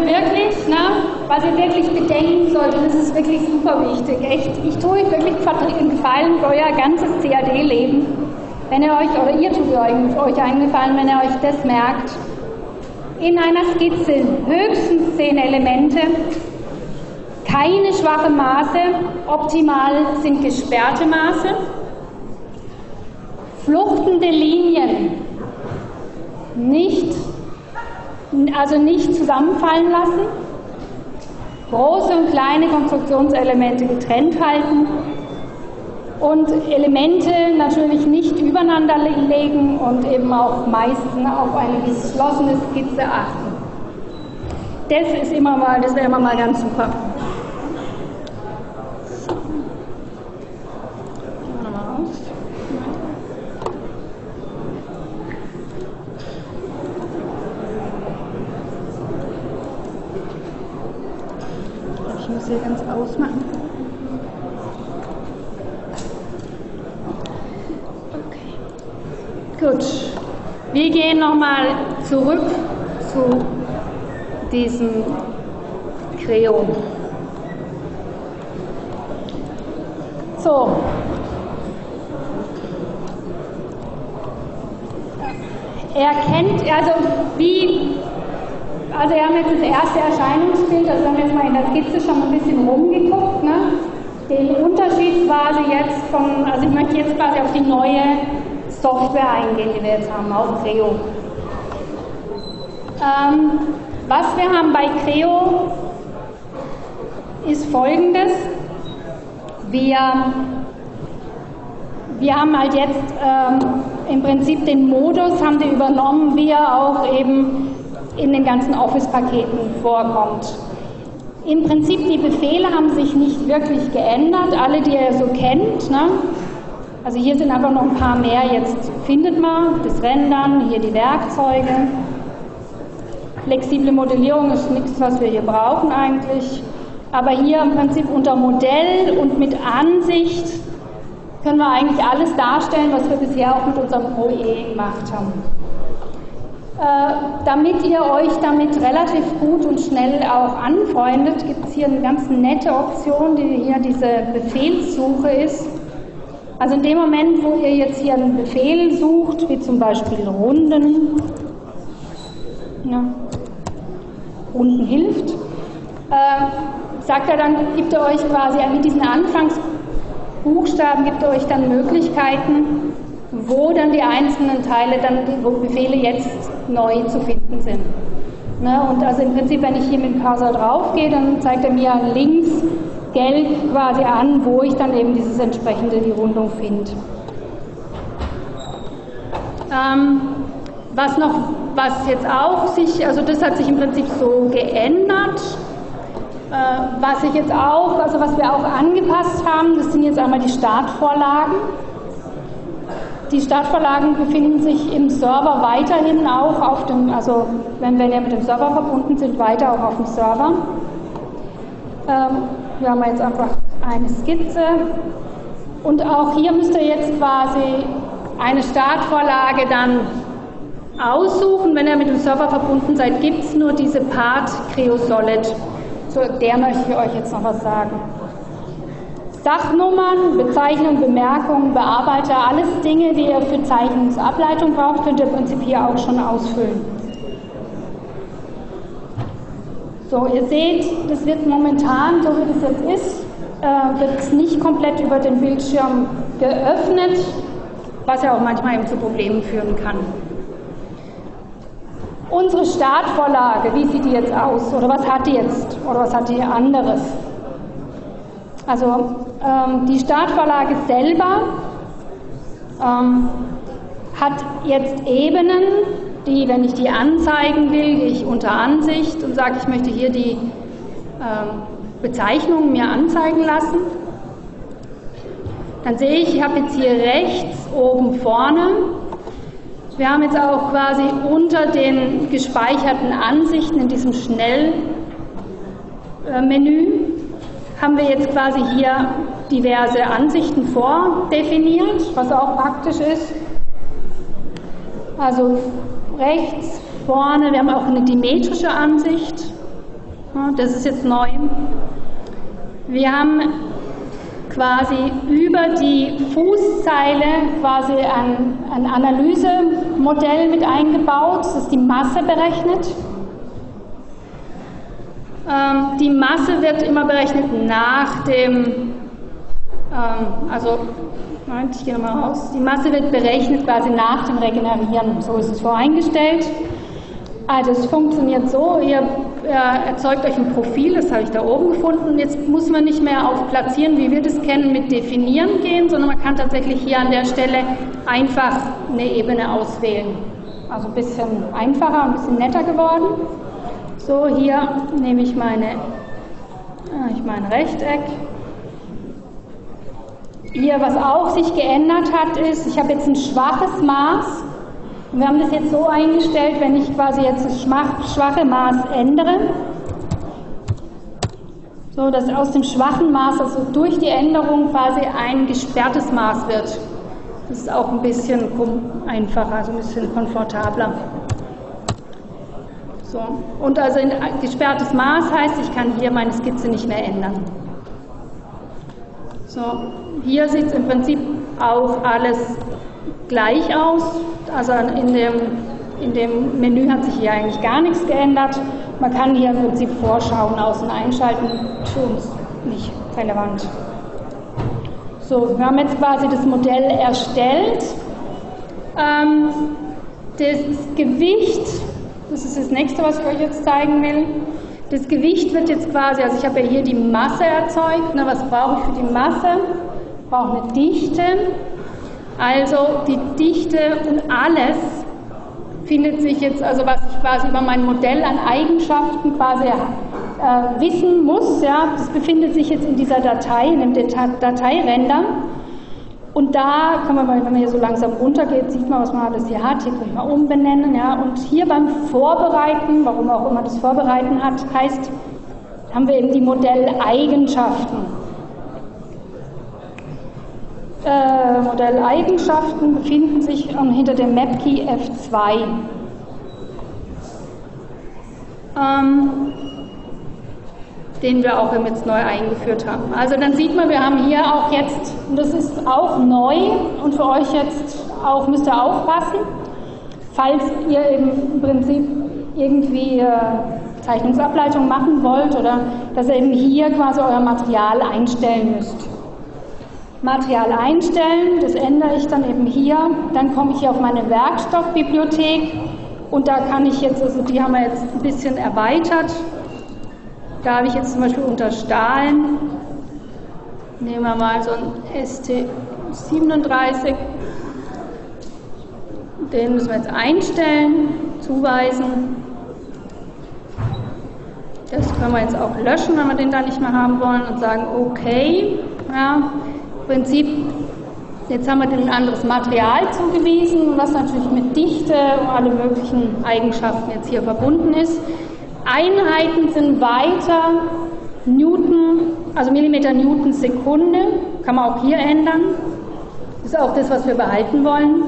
Wir wirklich, na, was ihr wirklich bedenken solltet, das ist wirklich super wichtig. Echt, ich tue euch wirklich einen Gefallen für euer ganzes CAD-Leben, wenn ihr euch, oder ihr tut euch, einen Gefallen, wenn ihr euch das merkt. In einer Skizze höchstens zehn Elemente, keine schwachen Maße, optimal sind gesperrte Maße, fluchtende Linien, nicht, also nicht zusammenfallen lassen, große und kleine Konstruktionselemente getrennt halten und Elemente natürlich nicht übereinander legen und eben auch meistens auf eine geschlossene Skizze achten. Das ist immer mal, das wäre immer mal ganz super. hier ganz ausmachen. Okay. Gut. Wir gehen nochmal zurück zu diesem Creo. So. Er kennt, also wie also wir haben jetzt das erste Erscheinungsbild, also haben wir jetzt mal in der Skizze schon ein bisschen rumgeguckt. Ne? Den Unterschied quasi jetzt von, also ich möchte jetzt quasi auf die neue Software eingehen, die wir jetzt haben, auf Creo. Ähm, was wir haben bei Creo ist folgendes. Wir, wir haben halt jetzt ähm, im Prinzip den Modus, haben wir übernommen, wie er auch eben in den ganzen Office-Paketen vorkommt. Im Prinzip die Befehle haben sich nicht wirklich geändert, alle, die ihr so kennt. Ne? Also hier sind einfach noch ein paar mehr. Jetzt findet man das Rendern, hier die Werkzeuge. Flexible Modellierung ist nichts, was wir hier brauchen eigentlich. Aber hier im Prinzip unter Modell und mit Ansicht können wir eigentlich alles darstellen, was wir bisher auch mit unserem OE gemacht haben. Äh, damit ihr euch damit relativ gut und schnell auch anfreundet, gibt es hier eine ganz nette Option, die hier diese Befehlssuche ist. Also in dem Moment, wo ihr jetzt hier einen Befehl sucht, wie zum Beispiel Runden, ja, Runden hilft, äh, sagt er dann, gibt er euch quasi mit diesen Anfangsbuchstaben, gibt er euch dann Möglichkeiten, wo dann die einzelnen Teile, dann wo Befehle jetzt neu zu finden sind. Ne? Und also im Prinzip, wenn ich hier mit dem Cursor drauf gehe, dann zeigt er mir links gelb quasi an, wo ich dann eben dieses entsprechende, die Rundung finde. Ähm, was noch, was jetzt auch sich, also das hat sich im Prinzip so geändert. Äh, was ich jetzt auch, also was wir auch angepasst haben, das sind jetzt einmal die Startvorlagen. Die Startvorlagen befinden sich im Server weiterhin auch auf dem, also wenn wir mit dem Server verbunden sind, weiter auch auf dem Server. Ähm, wir haben jetzt einfach eine Skizze und auch hier müsst ihr jetzt quasi eine Startvorlage dann aussuchen. Wenn ihr mit dem Server verbunden seid, gibt es nur diese Part Creosolid. Zu der möchte ich euch jetzt noch was sagen. Sachnummern, Bezeichnungen, Bemerkungen, Bearbeiter, alles Dinge, die ihr für Zeichnungsableitung braucht, könnt ihr im Prinzip hier auch schon ausfüllen. So, ihr seht, das wird momentan, so wie das jetzt ist, äh, wird es nicht komplett über den Bildschirm geöffnet, was ja auch manchmal eben zu Problemen führen kann. Unsere Startvorlage, wie sieht die jetzt aus? Oder was hat die jetzt? Oder was hat die anderes? Also ähm, die Startvorlage selber ähm, hat jetzt Ebenen, die, wenn ich die anzeigen will, gehe ich unter Ansicht und sage, ich möchte hier die ähm, Bezeichnung mir anzeigen lassen. Dann sehe ich, ich habe jetzt hier rechts oben vorne, wir haben jetzt auch quasi unter den gespeicherten Ansichten in diesem Schnellmenü, haben wir jetzt quasi hier diverse Ansichten vordefiniert, was auch praktisch ist. Also rechts vorne, wir haben auch eine dimetrische Ansicht, das ist jetzt neu. Wir haben quasi über die Fußzeile quasi ein, ein Analysemodell mit eingebaut, das die Masse berechnet. Ähm, die Masse wird immer berechnet nach dem, ähm, also, Moment, ich gehe nochmal raus. Die Masse wird berechnet quasi nach dem Regenerieren. So ist es voreingestellt. Also es funktioniert so, ihr erzeugt euch ein Profil, das habe ich da oben gefunden. Jetzt muss man nicht mehr auf Platzieren, wie wir das kennen, mit Definieren gehen, sondern man kann tatsächlich hier an der Stelle einfach eine Ebene auswählen. Also ein bisschen einfacher, ein bisschen netter geworden. So, hier nehme ich meine, ah, ich mein Rechteck. Hier, was auch sich geändert hat, ist, ich habe jetzt ein schwaches Maß. Und wir haben das jetzt so eingestellt, wenn ich quasi jetzt das schwache Maß ändere, so dass aus dem schwachen Maß, also durch die Änderung quasi ein gesperrtes Maß wird. Das ist auch ein bisschen einfacher, also ein bisschen komfortabler. So. Und also ein gesperrtes Maß heißt, ich kann hier meine Skizze nicht mehr ändern. So. Hier sieht es im Prinzip auch alles gleich aus. Also in dem, in dem Menü hat sich hier eigentlich gar nichts geändert. Man kann hier im Prinzip Vorschauen außen einschalten, für uns nicht relevant. So, wir haben jetzt quasi das Modell erstellt. Ähm, das Gewicht das ist das nächste, was ich euch jetzt zeigen will. Das Gewicht wird jetzt quasi, also ich habe ja hier die Masse erzeugt. Ne, was brauche ich für die Masse? Ich brauche eine Dichte. Also die Dichte und alles findet sich jetzt, also was ich quasi über mein Modell an Eigenschaften quasi äh, wissen muss, ja, das befindet sich jetzt in dieser Datei, in dem Dateirender. Und da kann man mal, wenn man hier so langsam runtergeht, sieht man, was man alles hier hat. Hier kann ich mal umbenennen. Ja. Und hier beim Vorbereiten, warum auch immer das Vorbereiten hat, heißt, haben wir eben die Modelleigenschaften. Äh, Modelleigenschaften befinden sich hinter dem Mapkey F2. Ähm, den wir auch jetzt neu eingeführt haben. Also dann sieht man, wir haben hier auch jetzt, und das ist auch neu und für euch jetzt auch, müsst ihr aufpassen, falls ihr im Prinzip irgendwie äh, Zeichnungsableitung machen wollt oder dass ihr eben hier quasi euer Material einstellen müsst. Material einstellen, das ändere ich dann eben hier, dann komme ich hier auf meine Werkstoffbibliothek. Und da kann ich jetzt, also die haben wir jetzt ein bisschen erweitert, da habe ich jetzt zum Beispiel unter Stahlen, nehmen wir mal so ein ST37, den müssen wir jetzt einstellen, zuweisen. Das können wir jetzt auch löschen, wenn wir den da nicht mehr haben wollen und sagen, okay. Ja, Prinzip, jetzt haben wir dem ein anderes Material zugewiesen, was natürlich mit Dichte und alle möglichen Eigenschaften jetzt hier verbunden ist. Einheiten sind weiter Newton, also Millimeter Newton Sekunde, kann man auch hier ändern. Ist auch das, was wir behalten wollen.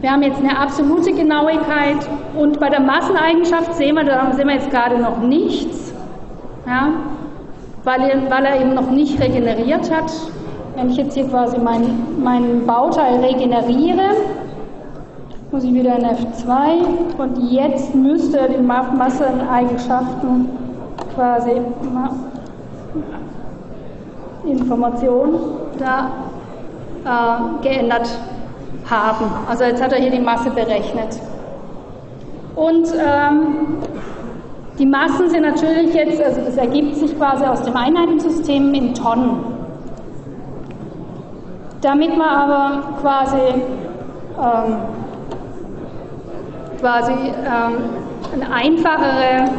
Wir haben jetzt eine absolute Genauigkeit und bei der Masseneigenschaft sehen wir, da sehen wir jetzt gerade noch nichts, ja, weil, er, weil er eben noch nicht regeneriert hat. Wenn ich jetzt hier quasi meinen mein Bauteil regeneriere, muss ich wieder in F2 und jetzt müsste die Masseneigenschaften quasi Information da äh, geändert haben. Also jetzt hat er hier die Masse berechnet. Und ähm, die Massen sind natürlich jetzt, also das ergibt sich quasi aus dem Einheitensystem in Tonnen. Damit man aber quasi ähm, quasi ähm, eine einfachere,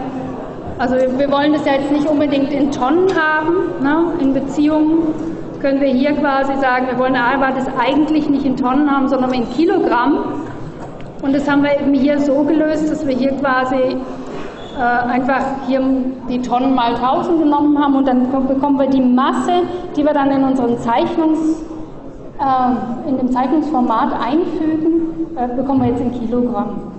also wir wollen das ja jetzt nicht unbedingt in Tonnen haben, ne? in Beziehungen können wir hier quasi sagen, wir wollen aber das eigentlich nicht in Tonnen haben, sondern in Kilogramm. Und das haben wir eben hier so gelöst, dass wir hier quasi äh, einfach hier die Tonnen mal 1000 genommen haben und dann bekommen wir die Masse, die wir dann in unseren Zeichnungs, in dem Zeichnungsformat einfügen, äh, bekommen wir jetzt in Kilogramm.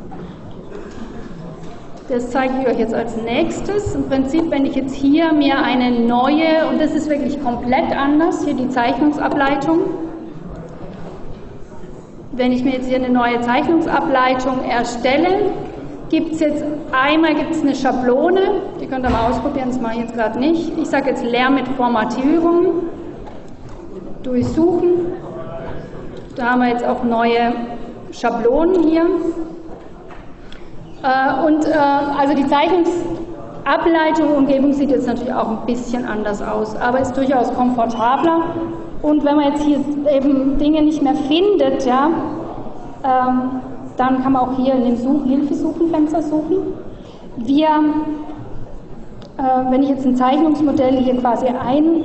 Das zeige ich euch jetzt als nächstes. Im Prinzip, wenn ich jetzt hier mir eine neue, und das ist wirklich komplett anders, hier die Zeichnungsableitung. Wenn ich mir jetzt hier eine neue Zeichnungsableitung erstelle, gibt es jetzt einmal gibt's eine Schablone, die könnt ihr mal ausprobieren, das mache ich jetzt gerade nicht. Ich sage jetzt Leer mit Formatierung, durchsuchen. Da haben wir jetzt auch neue Schablonen hier. Äh, und äh, also die Zeichnungsableitung Umgebung sieht jetzt natürlich auch ein bisschen anders aus, aber ist durchaus komfortabler. Und wenn man jetzt hier eben Dinge nicht mehr findet, ja, ähm, dann kann man auch hier in dem Such Hilfesuchenfenster suchen. Wir, äh, wenn ich jetzt ein Zeichnungsmodell hier quasi ein,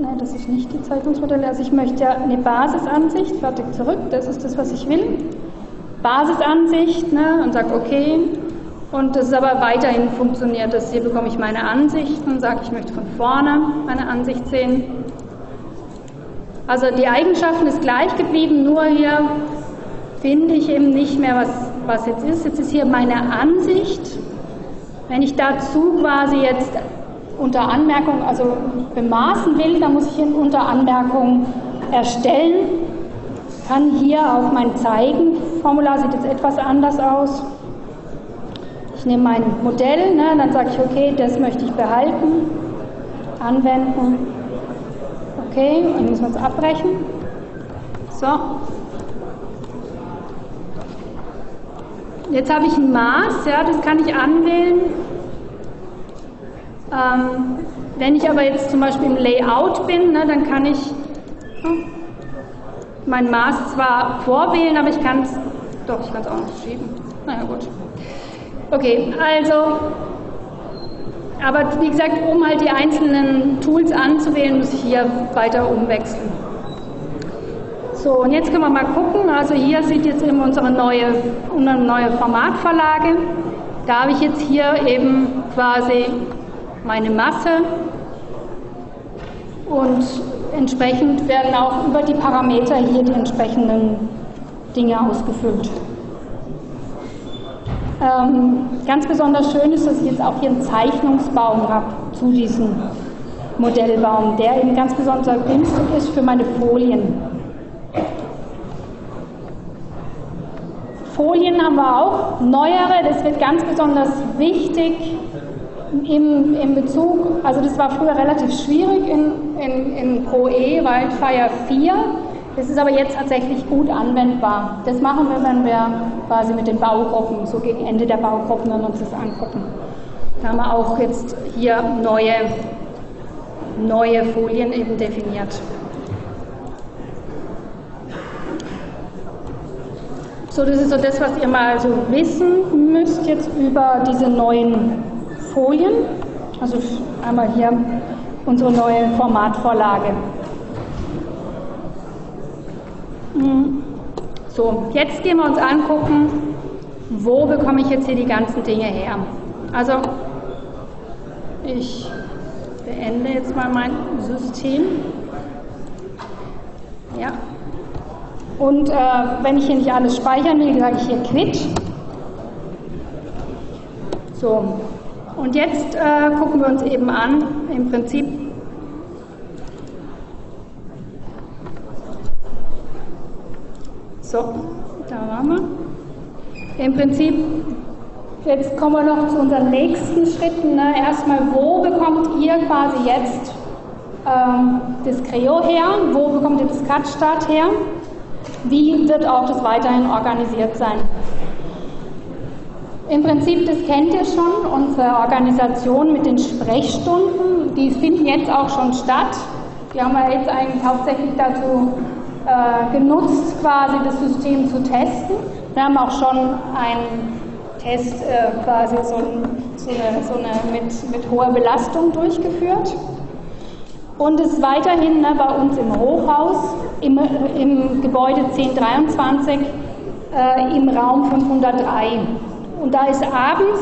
nein, das ist nicht die Zeichnungsmodelle, also ich möchte ja eine Basisansicht, fertig zurück, das ist das, was ich will. Basisansicht ne, und sage okay. Und das ist aber weiterhin funktioniert. Das hier bekomme ich meine Ansicht und sage, ich möchte von vorne meine Ansicht sehen. Also die Eigenschaften ist gleich geblieben, nur hier finde ich eben nicht mehr, was, was jetzt ist. Jetzt ist hier meine Ansicht. Wenn ich dazu quasi jetzt unter Anmerkung, also bemaßen will, dann muss ich ihn unter Anmerkung erstellen kann hier auf mein Zeigen-Formular, sieht jetzt etwas anders aus. Ich nehme mein Modell, ne, dann sage ich, okay, das möchte ich behalten, anwenden. Okay, dann müssen wir es abbrechen. So. Jetzt habe ich ein Maß, ja, das kann ich anwählen. Ähm, wenn ich aber jetzt zum Beispiel im Layout bin, ne, dann kann ich hm, mein Maß zwar vorwählen, aber ich kann es, doch, ich kann es auch noch schieben. Naja, gut. Okay, also, aber wie gesagt, um halt die einzelnen Tools anzuwählen, muss ich hier weiter umwechseln. So, und jetzt können wir mal gucken. Also hier sieht jetzt eben unsere neue, unsere neue Formatvorlage. Da habe ich jetzt hier eben quasi meine Masse und entsprechend werden auch über die Parameter hier die entsprechenden Dinge ausgefüllt. Ähm, ganz besonders schön ist, dass ich jetzt auch hier einen Zeichnungsbaum habe zu diesem Modellbaum, der eben ganz besonders günstig ist für meine Folien. Folien haben wir auch, neuere, das wird ganz besonders wichtig im, im Bezug, also das war früher relativ schwierig in, in, in Pro E Wildfire 4, das ist aber jetzt tatsächlich gut anwendbar. Das machen wir, wenn wir quasi mit den Baugruppen, so gegen Ende der Baugruppen, wenn wir uns das angucken. Da haben wir auch jetzt hier neue, neue Folien eben definiert. So, das ist so das, was ihr mal so wissen müsst jetzt über diese neuen Folien. Also einmal hier unsere neue Formatvorlage. Mhm. So, jetzt gehen wir uns angucken, wo bekomme ich jetzt hier die ganzen Dinge her. Also, ich beende jetzt mal mein System. Ja. Und äh, wenn ich hier nicht alles speichern will, sage ich hier Quit. So, und jetzt äh, gucken wir uns eben an, im Prinzip, So, da waren wir. Im Prinzip, jetzt kommen wir noch zu unseren nächsten Schritten. Ne? Erstmal, wo bekommt ihr quasi jetzt ähm, das Creo her? Wo bekommt ihr das Cut-Start her? Wie wird auch das weiterhin organisiert sein? Im Prinzip, das kennt ihr schon, unsere Organisation mit den Sprechstunden, die finden jetzt auch schon statt. Die haben wir jetzt eigentlich hauptsächlich dazu äh, genutzt, quasi das System zu testen. Wir haben auch schon einen Test äh, quasi so, so, eine, so eine mit, mit, hoher Belastung durchgeführt. Und es ist weiterhin ne, bei uns im Hochhaus, im, im Gebäude 1023, äh, im Raum 503. Und da ist abends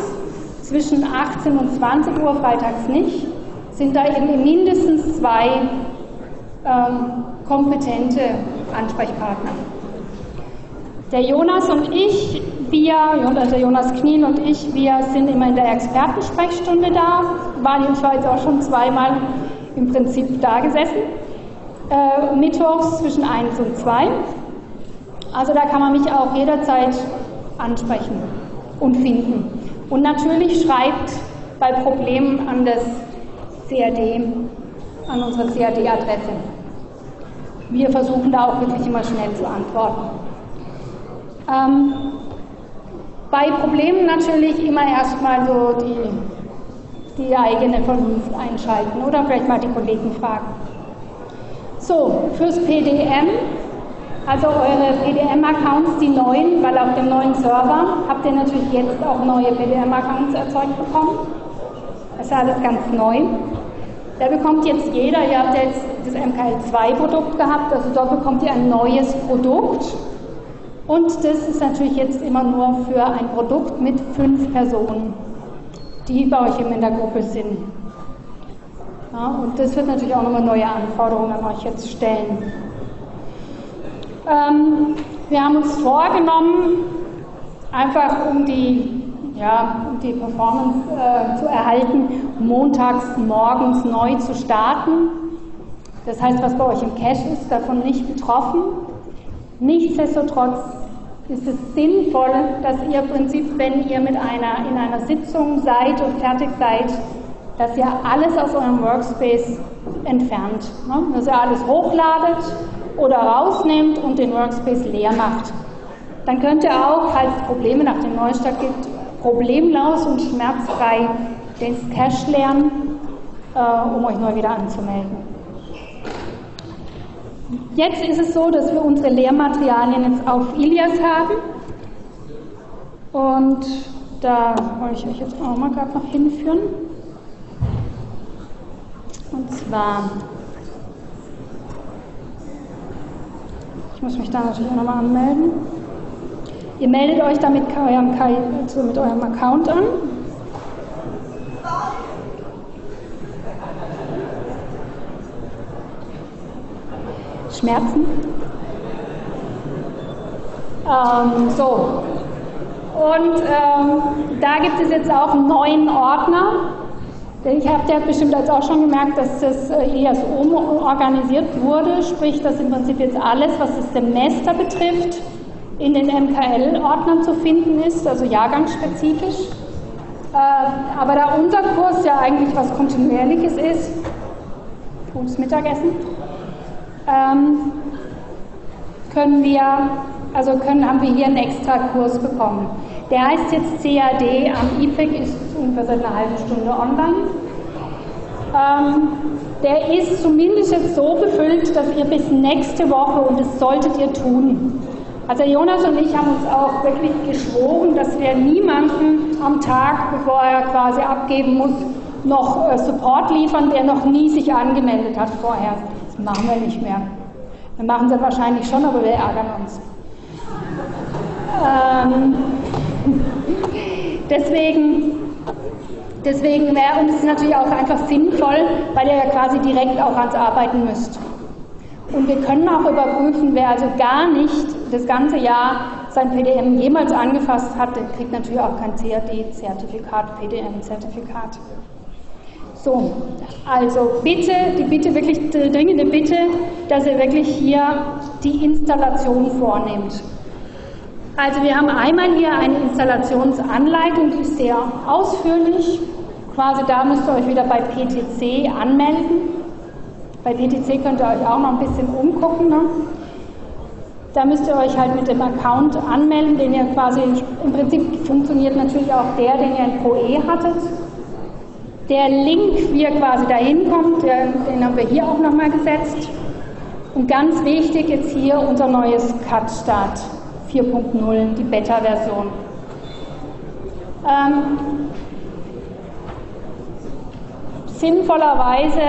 zwischen 18 und 20 Uhr, freitags nicht, sind da eben mindestens zwei ähm, kompetente Ansprechpartner. Der Jonas und ich, wir, also Jonas Knien und ich, wir sind immer in der Expertensprechstunde da. ich war jetzt auch schon zweimal im Prinzip da gesessen. Äh, mittwochs zwischen 1 und 2. Also da kann man mich auch jederzeit ansprechen und finden. Und natürlich schreibt bei Problemen an das CAD, an unsere CAD-Adresse wir versuchen da auch wirklich immer schnell zu antworten. Ähm, bei Problemen natürlich immer erstmal so die, die eigene Vernunft einschalten oder vielleicht mal die Kollegen fragen. So, fürs PDM, also eure PDM-Accounts, die neuen, weil auf dem neuen Server habt ihr natürlich jetzt auch neue PDM-Accounts erzeugt bekommen. Das ist alles ganz neu. Da bekommt jetzt jeder, ihr habt jetzt das MKL2-Produkt gehabt, also dort bekommt ihr ein neues Produkt. Und das ist natürlich jetzt immer nur für ein Produkt mit fünf Personen, die bei euch in der Gruppe sind. Ja, und das wird natürlich auch nochmal neue Anforderungen an euch jetzt stellen. Ähm, wir haben uns vorgenommen, einfach um die ja, die Performance äh, zu erhalten, montags morgens neu zu starten. Das heißt, was bei euch im Cache ist, davon nicht betroffen. Nichtsdestotrotz ist es sinnvoll, dass ihr im Prinzip, wenn ihr mit einer, in einer Sitzung seid und fertig seid, dass ihr alles aus eurem Workspace entfernt. Ne? Dass ihr alles hochladet oder rausnehmt und den Workspace leer macht. Dann könnt ihr auch, falls es Probleme nach dem Neustart gibt, problemlos und schmerzfrei den Cache lernen äh, um euch neu wieder anzumelden. Jetzt ist es so, dass wir unsere Lehrmaterialien jetzt auf Ilias haben. Und da wollte ich euch jetzt auch mal gerade noch hinführen. Und zwar, muss mich da natürlich auch nochmal anmelden. Ihr meldet euch dann mit eurem, also mit eurem Account an. Schmerzen? Ähm, so. Und ähm, da gibt es jetzt auch einen neuen Ordner. Ich habe ja bestimmt jetzt auch schon gemerkt, dass das EAS äh, umorganisiert wurde, sprich, dass im Prinzip jetzt alles, was das Semester betrifft, in den MKL-Ordnern zu finden ist, also jahrgangsspezifisch. Äh, aber da unser Kurs ja eigentlich was Kontinuierliches ist, gutes Mittagessen, ähm, können wir, also können, haben wir hier einen extra Kurs bekommen. Der heißt jetzt CAD am IPEC, ist ungefähr seit einer halben Stunde online. Ähm, der ist zumindest jetzt so befüllt, dass ihr bis nächste Woche, und das solltet ihr tun, also Jonas und ich haben uns auch wirklich geschworen, dass wir niemanden am Tag, bevor er quasi abgeben muss, noch äh, Support liefern, der noch nie sich angemeldet hat vorher. Das machen wir nicht mehr. Wir machen es wahrscheinlich schon, aber wir ärgern uns. Ähm, deswegen deswegen wäre uns natürlich auch einfach sinnvoll, weil ihr ja quasi direkt auch ans Arbeiten müsst. Und wir können auch überprüfen, wer also gar nicht das ganze Jahr sein PDM jemals angefasst hat, der kriegt natürlich auch kein CAD-Zertifikat, PDM-Zertifikat. So, also bitte, die Bitte, wirklich dringende Bitte, dass ihr wirklich hier die Installation vornehmt. Also wir haben einmal hier eine Installationsanleitung, die ist sehr ausführlich. Quasi da müsst ihr euch wieder bei PTC anmelden. Bei PTC könnt ihr euch auch noch ein bisschen umgucken. Ne? Da müsst ihr euch halt mit dem Account anmelden, den ihr quasi, im Prinzip funktioniert natürlich auch der, den ihr in ProE hattet. Der Link, wie ihr quasi dahin kommt, den haben wir hier auch nochmal gesetzt. Und ganz wichtig jetzt hier unser neues CutStart 4.0, die Beta-Version. Ähm, sinnvollerweise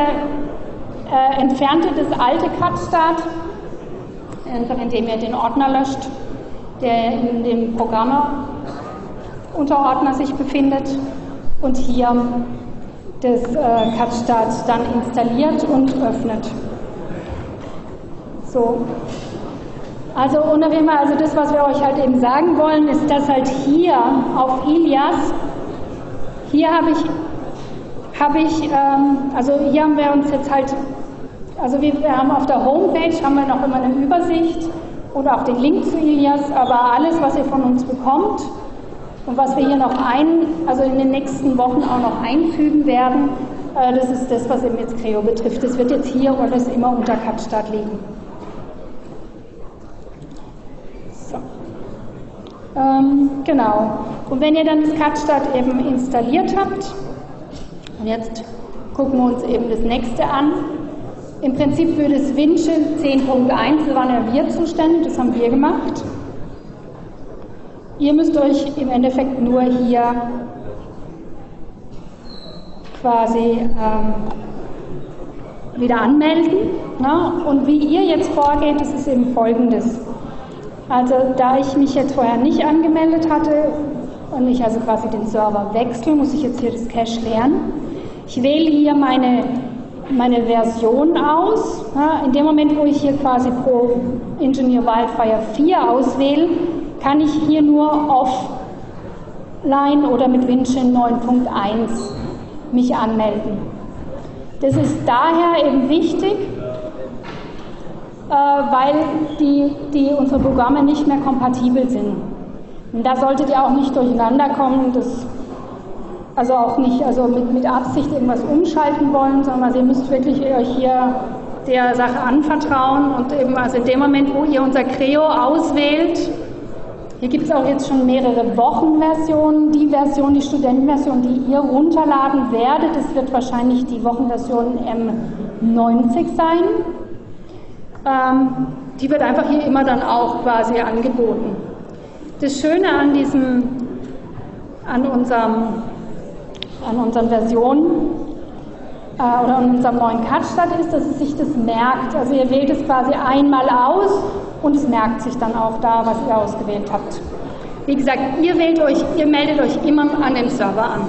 äh, entfernte das alte CutStart, einfach indem ihr den Ordner löscht, der in dem Programme-Unterordner sich befindet und hier das äh, CutStart dann installiert und öffnet. So. Also Fall, also das, was wir euch halt eben sagen wollen, ist, dass halt hier auf Ilias, hier habe ich habe ich, ähm, also hier haben wir uns jetzt halt, also wir, wir haben auf der Homepage haben wir noch immer eine Übersicht und auch den Link zu Ilias, aber alles, was ihr von uns bekommt und was wir hier noch ein, also in den nächsten Wochen auch noch einfügen werden, äh, das ist das, was eben jetzt Creo betrifft. Das wird jetzt hier alles immer unter Kapstadt liegen. Ähm, genau. Und wenn ihr dann das Kapstadt eben installiert habt, und jetzt gucken wir uns eben das nächste an. Im Prinzip für das Windschild 10.1, da waren ja wir zuständig, das haben wir gemacht. Ihr müsst euch im Endeffekt nur hier quasi ähm, wieder anmelden. Ne? Und wie ihr jetzt vorgeht, das ist eben folgendes. Also da ich mich jetzt vorher nicht angemeldet hatte und ich also quasi den Server wechsle, muss ich jetzt hier das Cache lernen. Ich wähle hier meine, meine Version aus. In dem Moment, wo ich hier quasi Pro Engineer Wildfire 4 auswähle, kann ich hier nur offline oder mit Windshin 9.1 mich anmelden. Das ist daher eben wichtig, weil die, die, unsere Programme nicht mehr kompatibel sind. Und da solltet ihr auch nicht durcheinander kommen. Das also auch nicht also mit, mit Absicht irgendwas umschalten wollen, sondern ihr müsst wirklich euch hier der Sache anvertrauen und eben also in dem Moment, wo ihr unser Creo auswählt, Hier gibt es auch jetzt schon mehrere Wochenversionen. Die Version, die Studentenversion, die ihr runterladen werdet, das wird wahrscheinlich die Wochenversion M90 sein. Ähm, die wird einfach hier immer dann auch quasi angeboten. Das Schöne an diesem, an unserem, an unseren Versionen äh, oder an unserem neuen Cut-Start ist, dass es sich das merkt. Also ihr wählt es quasi einmal aus und es merkt sich dann auch da, was ihr ausgewählt habt. Wie gesagt, ihr wählt euch, ihr meldet euch immer an den Server an.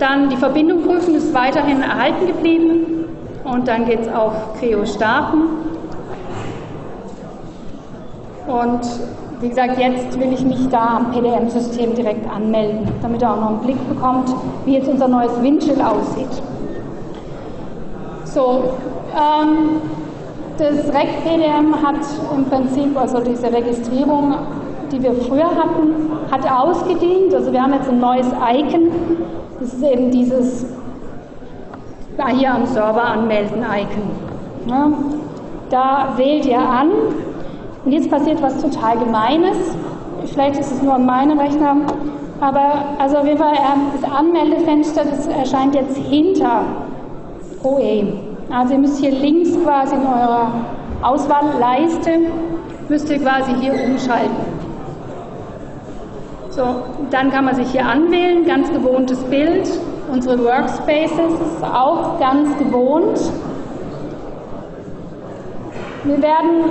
Dann die Verbindung prüfen ist weiterhin erhalten geblieben und dann geht es auf Creo starten. Und wie gesagt, jetzt will ich mich da am PDM-System direkt anmelden, damit ihr auch noch einen Blick bekommt, wie jetzt unser neues Windschild aussieht. So, ähm, das REC-PDM hat im Prinzip, also diese Registrierung, die wir früher hatten, hat ausgedient. Also wir haben jetzt ein neues Icon. Das ist eben dieses hier am Server anmelden Icon. Ja, da wählt ihr an und jetzt passiert was total Gemeines. Vielleicht ist es nur an meinem Rechner, aber also auf jeden Fall ähm, das Anmeldefenster, das erscheint jetzt hinter OE. Also ihr müsst hier links quasi in eurer Auswahlleiste müsst ihr quasi hier umschalten. So, dann kann man sich hier anwählen, ganz gewohntes Bild. Unsere Workspaces ist auch ganz gewohnt. Wir werden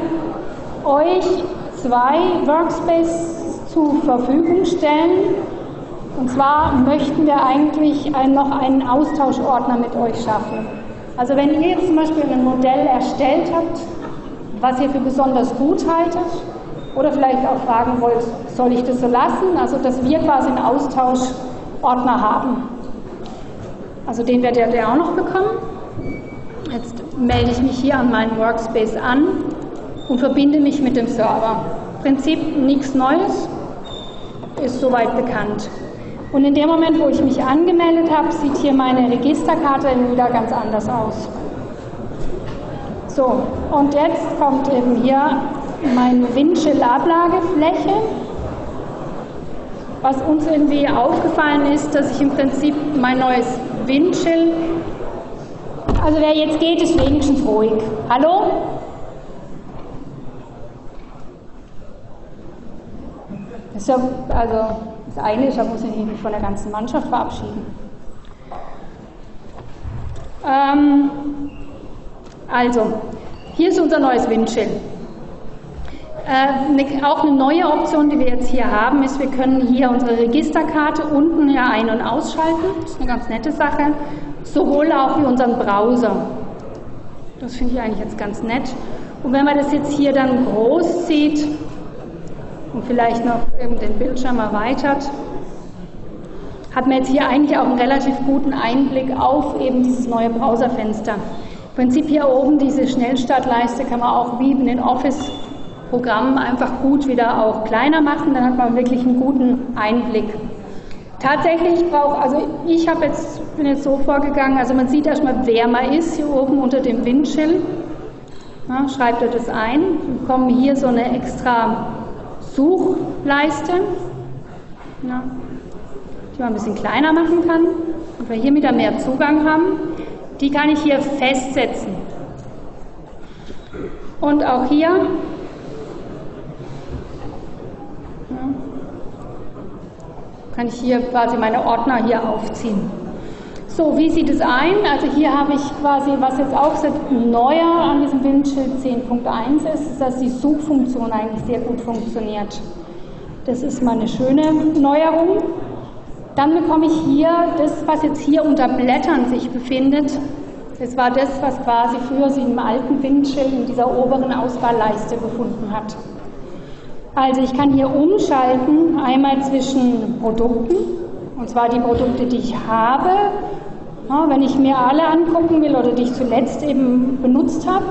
euch zwei Workspaces zur Verfügung stellen. Und zwar möchten wir eigentlich noch einen Austauschordner mit euch schaffen. Also wenn ihr jetzt zum Beispiel ein Modell erstellt habt, was ihr für besonders gut haltet, oder vielleicht auch fragen wollt, soll ich das so lassen? Also dass wir quasi einen Austauschordner haben. Also den werdet ihr auch noch bekommen. Jetzt melde ich mich hier an meinen Workspace an und verbinde mich mit dem Server. Prinzip nichts Neues, ist soweit bekannt. Und in dem Moment, wo ich mich angemeldet habe, sieht hier meine Registerkarte wieder ganz anders aus. So, und jetzt kommt eben hier meine Windschild-Ablagefläche. Was uns irgendwie aufgefallen ist, dass ich im Prinzip mein neues Windschild, also wer jetzt geht, ist wenigstens ruhig. Hallo? Das ja, also das eine ist, da muss ich mich von der ganzen Mannschaft verabschieden. Ähm, also, hier ist unser neues Windschild. Äh, auch eine neue Option, die wir jetzt hier haben, ist, wir können hier unsere Registerkarte unten hier ein- und ausschalten. Das ist eine ganz nette Sache. Sowohl auch wie unseren Browser. Das finde ich eigentlich jetzt ganz nett. Und wenn man das jetzt hier dann groß sieht, und vielleicht noch den Bildschirm erweitert, hat man jetzt hier eigentlich auch einen relativ guten Einblick auf eben dieses neue Browserfenster. Im Prinzip hier oben diese Schnellstartleiste kann man auch wie in den Office-Programmen einfach gut wieder auch kleiner machen, dann hat man wirklich einen guten Einblick. Tatsächlich braucht, also ich habe jetzt, bin jetzt so vorgegangen, also man sieht erstmal, wer man ist, hier oben unter dem Windschild. Ja, schreibt ihr das ein. Wir bekommen hier so eine extra Suchleiste, ja, die man ein bisschen kleiner machen kann und wir hier wieder mehr Zugang haben. Die kann ich hier festsetzen. Und auch hier kann ich hier quasi meine Ordner hier aufziehen. So, wie sieht es ein? Also hier habe ich quasi, was jetzt auch neuer an diesem Windschild 10.1 ist, dass die Suchfunktion eigentlich sehr gut funktioniert. Das ist mal eine schöne Neuerung. Dann bekomme ich hier das, was jetzt hier unter Blättern sich befindet. Das war das, was quasi früher sich im alten Windschild in dieser oberen Auswahlleiste befunden hat. Also ich kann hier umschalten, einmal zwischen Produkten, und zwar die Produkte, die ich habe, ja, wenn ich mir alle angucken will oder die ich zuletzt eben benutzt habe,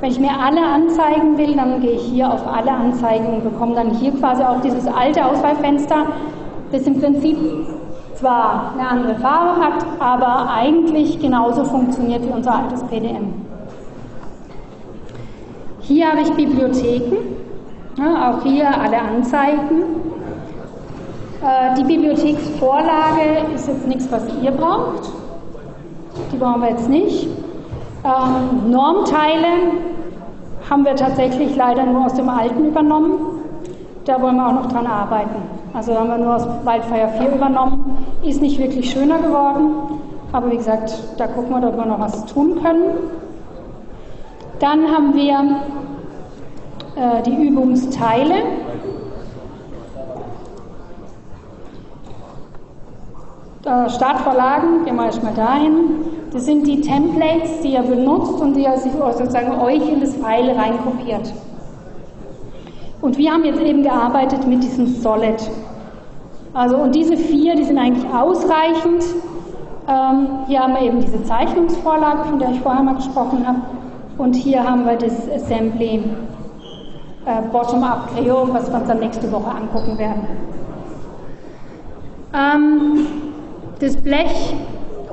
wenn ich mir alle anzeigen will, dann gehe ich hier auf alle Anzeigen und bekomme dann hier quasi auch dieses alte Auswahlfenster, das im Prinzip zwar eine andere Farbe hat, aber eigentlich genauso funktioniert wie unser altes PDM. Hier habe ich Bibliotheken. Ja, auch hier alle Anzeigen. Äh, die Bibliotheksvorlage ist jetzt nichts, was ihr braucht. Die brauchen wir jetzt nicht. Ähm, Normteile haben wir tatsächlich leider nur aus dem Alten übernommen. Da wollen wir auch noch dran arbeiten. Also haben wir nur aus Wildfire 4 übernommen. Ist nicht wirklich schöner geworden. Aber wie gesagt, da gucken wir, ob wir noch was tun können. Dann haben wir äh, die Übungsteile. Äh, Startvorlagen, gehen wir erstmal dahin. Das sind die Templates, die ihr benutzt und die ihr sozusagen euch in das File reinkopiert. Und wir haben jetzt eben gearbeitet mit diesem Solid. Also, und diese vier, die sind eigentlich ausreichend. Ähm, hier haben wir eben diese Zeichnungsvorlage, von der ich vorher mal gesprochen habe. Und hier haben wir das Assembly äh, Bottom-up Creo, was wir uns dann nächste Woche angucken werden. Ähm, das Blech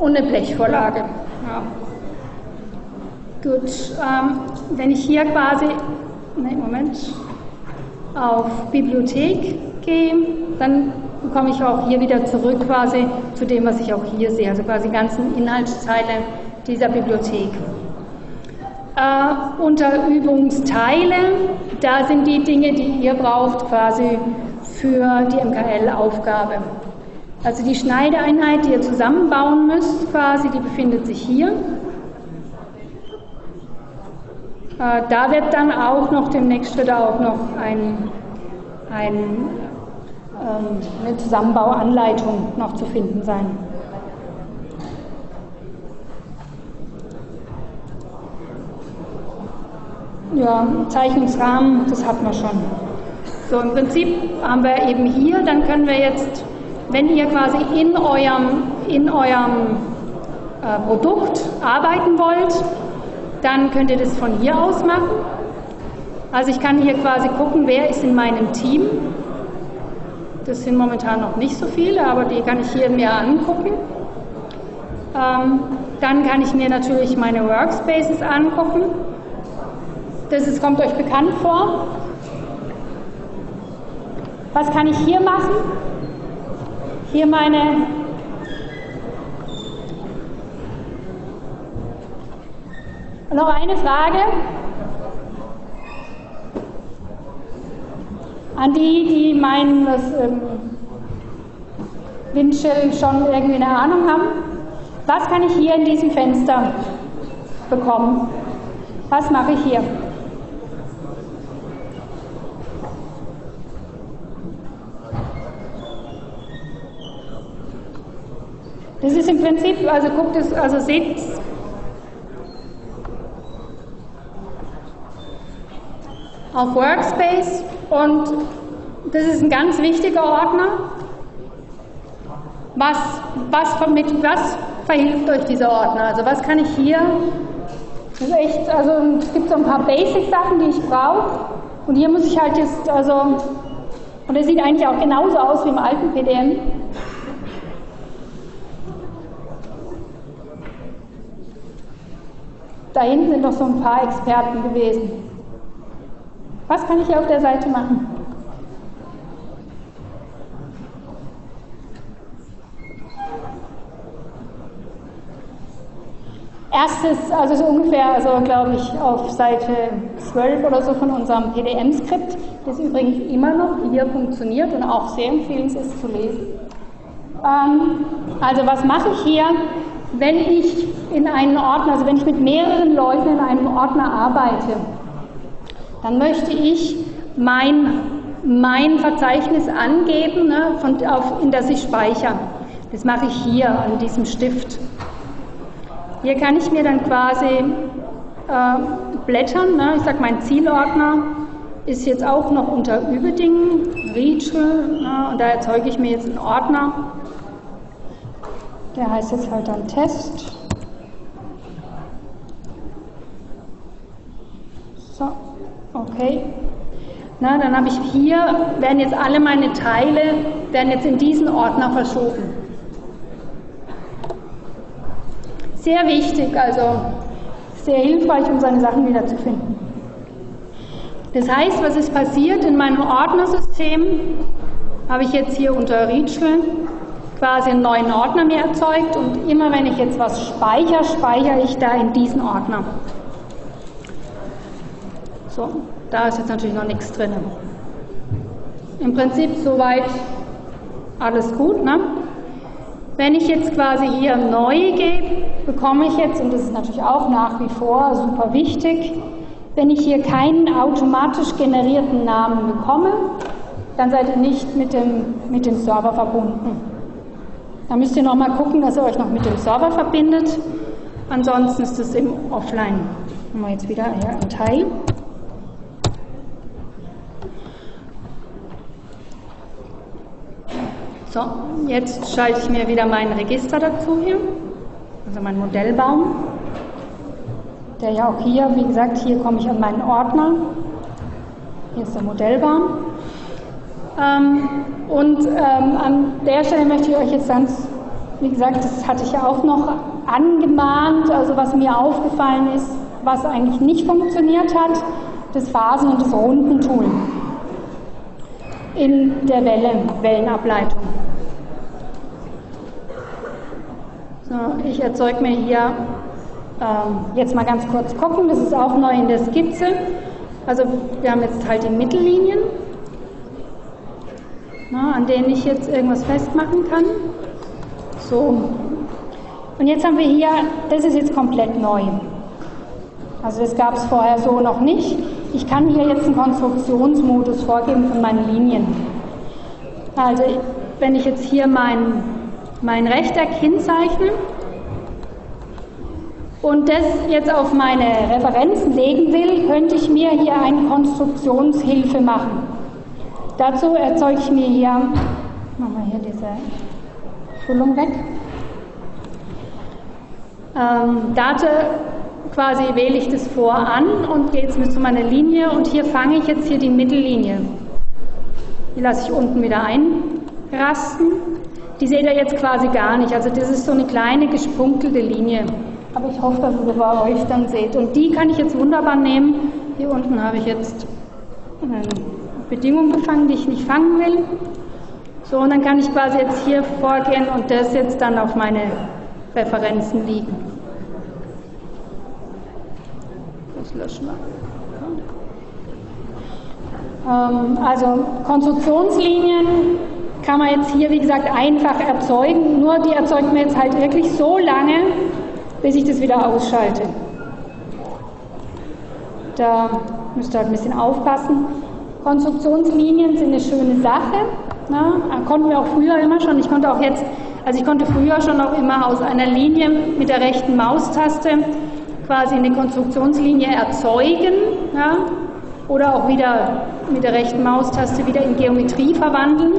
eine Blechvorlage. Ja. Gut, ähm, wenn ich hier quasi, ne, Moment, auf Bibliothek gehe, dann komme ich auch hier wieder zurück quasi zu dem, was ich auch hier sehe, also quasi die ganzen Inhaltsteile dieser Bibliothek. Äh, unter Übungsteile, da sind die Dinge, die ihr braucht quasi für die MKL-Aufgabe. Also die Schneideeinheit, die ihr zusammenbauen müsst, quasi, die befindet sich hier. Äh, da wird dann auch noch demnächst wird auch noch ein, ein, ähm, eine Zusammenbauanleitung noch zu finden sein. Ja, Zeichnungsrahmen, das hatten wir schon. So, im Prinzip haben wir eben hier, dann können wir jetzt wenn ihr quasi in eurem, in eurem äh, Produkt arbeiten wollt, dann könnt ihr das von hier aus machen. Also ich kann hier quasi gucken, wer ist in meinem Team. Das sind momentan noch nicht so viele, aber die kann ich hier mir angucken. Ähm, dann kann ich mir natürlich meine Workspaces angucken. Das ist, kommt euch bekannt vor. Was kann ich hier machen? Hier meine noch eine Frage an die, die meinen, dass ähm, Windschill schon irgendwie eine Ahnung haben. Was kann ich hier in diesem Fenster bekommen? Was mache ich hier? Das ist im Prinzip, also guckt es, also seht auf Workspace und das ist ein ganz wichtiger Ordner. Was, was, mit was verhilft euch dieser Ordner? Also was kann ich hier, das ist echt, also es gibt so ein paar Basic-Sachen, die ich brauche und hier muss ich halt jetzt, also, und der sieht eigentlich auch genauso aus wie im alten PDM. Da hinten sind noch so ein paar Experten gewesen. Was kann ich hier auf der Seite machen? Erstes, also so ungefähr, also glaube ich, auf Seite 12 oder so von unserem PDM-Skript, das übrigens immer noch hier funktioniert und auch sehr empfehlenswert ist zu lesen. Ähm, also was mache ich hier? Wenn ich in einen Ordner, also wenn ich mit mehreren Leuten in einem Ordner arbeite, dann möchte ich mein, mein Verzeichnis angeben, ne, von, auf, in das ich speichere. Das mache ich hier an diesem Stift. Hier kann ich mir dann quasi äh, blättern. Ne? Ich sage, mein Zielordner ist jetzt auch noch unter Überdingen, Reachel, ne? und da erzeuge ich mir jetzt einen Ordner der heißt jetzt halt dann Test. So, okay. Na, dann habe ich hier, werden jetzt alle meine Teile, werden jetzt in diesen Ordner verschoben. Sehr wichtig, also sehr hilfreich, um seine Sachen wiederzufinden. Das heißt, was ist passiert? In meinem Ordnersystem habe ich jetzt hier unter Reachel quasi einen neuen Ordner mir erzeugt und immer wenn ich jetzt was speichere, speichere ich da in diesen Ordner. So, da ist jetzt natürlich noch nichts drin. Im Prinzip soweit alles gut. Ne? Wenn ich jetzt quasi hier neu gehe, bekomme ich jetzt, und das ist natürlich auch nach wie vor super wichtig, wenn ich hier keinen automatisch generierten Namen bekomme, dann seid ihr nicht mit dem, mit dem Server verbunden. Da müsst ihr nochmal gucken, dass ihr euch noch mit dem Server verbindet. Ansonsten ist es im Offline. Machen wir jetzt wieder hier ein Teil. So, jetzt schalte ich mir wieder mein Register dazu hier, also mein Modellbaum. Der ja auch hier, wie gesagt, hier komme ich an meinen Ordner. Hier ist der Modellbaum. Ähm, und ähm, an der Stelle möchte ich euch jetzt ganz, wie gesagt, das hatte ich ja auch noch angemahnt, also was mir aufgefallen ist, was eigentlich nicht funktioniert hat, das Phasen- und das Rundentool in der Welle, Wellenableitung. So, ich erzeuge mir hier ähm, jetzt mal ganz kurz gucken, das ist auch neu in der Skizze. Also wir haben jetzt halt die Mittellinien, na, an denen ich jetzt irgendwas festmachen kann. So. Und jetzt haben wir hier, das ist jetzt komplett neu. Also das gab es vorher so noch nicht. Ich kann hier jetzt einen Konstruktionsmodus vorgeben von meinen Linien. Also wenn ich jetzt hier mein, mein Rechteck hinzeichne und das jetzt auf meine Referenzen legen will, könnte ich mir hier eine Konstruktionshilfe machen. Dazu erzeuge ich mir hier, machen wir hier diese Füllung weg. Ähm, Date quasi wähle ich das vor an und gehe jetzt mit zu meiner Linie und hier fange ich jetzt hier die Mittellinie. Die lasse ich unten wieder einrasten. Die seht ihr jetzt quasi gar nicht. Also das ist so eine kleine gespunkelte Linie. Aber ich hoffe, dass ihr es bei euch dann seht. Und die kann ich jetzt wunderbar nehmen. Hier unten habe ich jetzt eine Bedingung gefangen, die ich nicht fangen will. So, und dann kann ich quasi jetzt hier vorgehen und das jetzt dann auf meine Referenzen liegen. Das löschen wir. Ähm, also Konstruktionslinien kann man jetzt hier, wie gesagt, einfach erzeugen. Nur die erzeugt man jetzt halt wirklich so lange, bis ich das wieder ausschalte. Da müsst ihr halt ein bisschen aufpassen. Konstruktionslinien sind eine schöne Sache. Ne? Konnten wir auch früher immer schon. Ich konnte auch jetzt, also ich konnte früher schon auch immer aus einer Linie mit der rechten Maustaste quasi eine Konstruktionslinie erzeugen. Ja? Oder auch wieder mit der rechten Maustaste wieder in Geometrie verwandeln.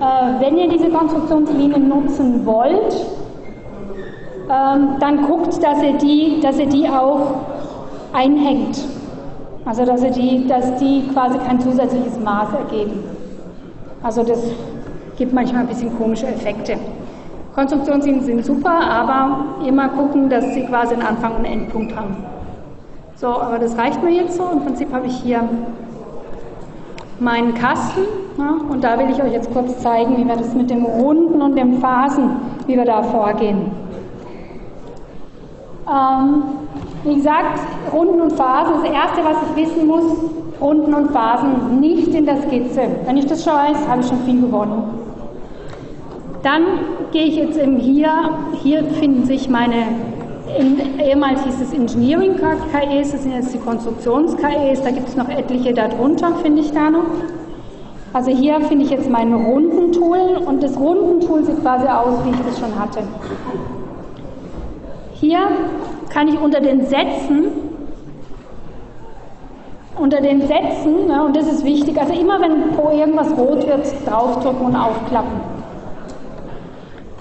Äh, wenn ihr diese Konstruktionslinien nutzen wollt, ähm, dann guckt, dass ihr die, dass ihr die auch einhängt. Also dass, die, dass die quasi kein zusätzliches Maß ergeben. Also das gibt manchmal ein bisschen komische Effekte. Konstruktionslinien sind super, aber immer gucken, dass sie quasi einen Anfang und Endpunkt haben. So, aber das reicht mir jetzt so. Im Prinzip habe ich hier meinen Kasten ja, und da will ich euch jetzt kurz zeigen, wie wir das mit dem Runden und dem Phasen, wie wir da vorgehen. Ähm, wie gesagt, Runden und Phasen, das Erste, was ich wissen muss, Runden und Phasen nicht in der Skizze. Wenn ich das schon weiß, habe ich schon viel gewonnen. Dann gehe ich jetzt eben hier, hier finden sich meine, in, ehemals hieß es Engineering KEs, das sind jetzt die Konstruktions-KEs, da gibt es noch etliche darunter, finde ich da noch. Also hier finde ich jetzt mein Rundentool und das Rundentool sieht quasi aus, wie ich das schon hatte. Hier kann ich unter den Sätzen, unter den Sätzen, ne, und das ist wichtig, also immer wenn pro irgendwas rot wird, draufdrücken und aufklappen.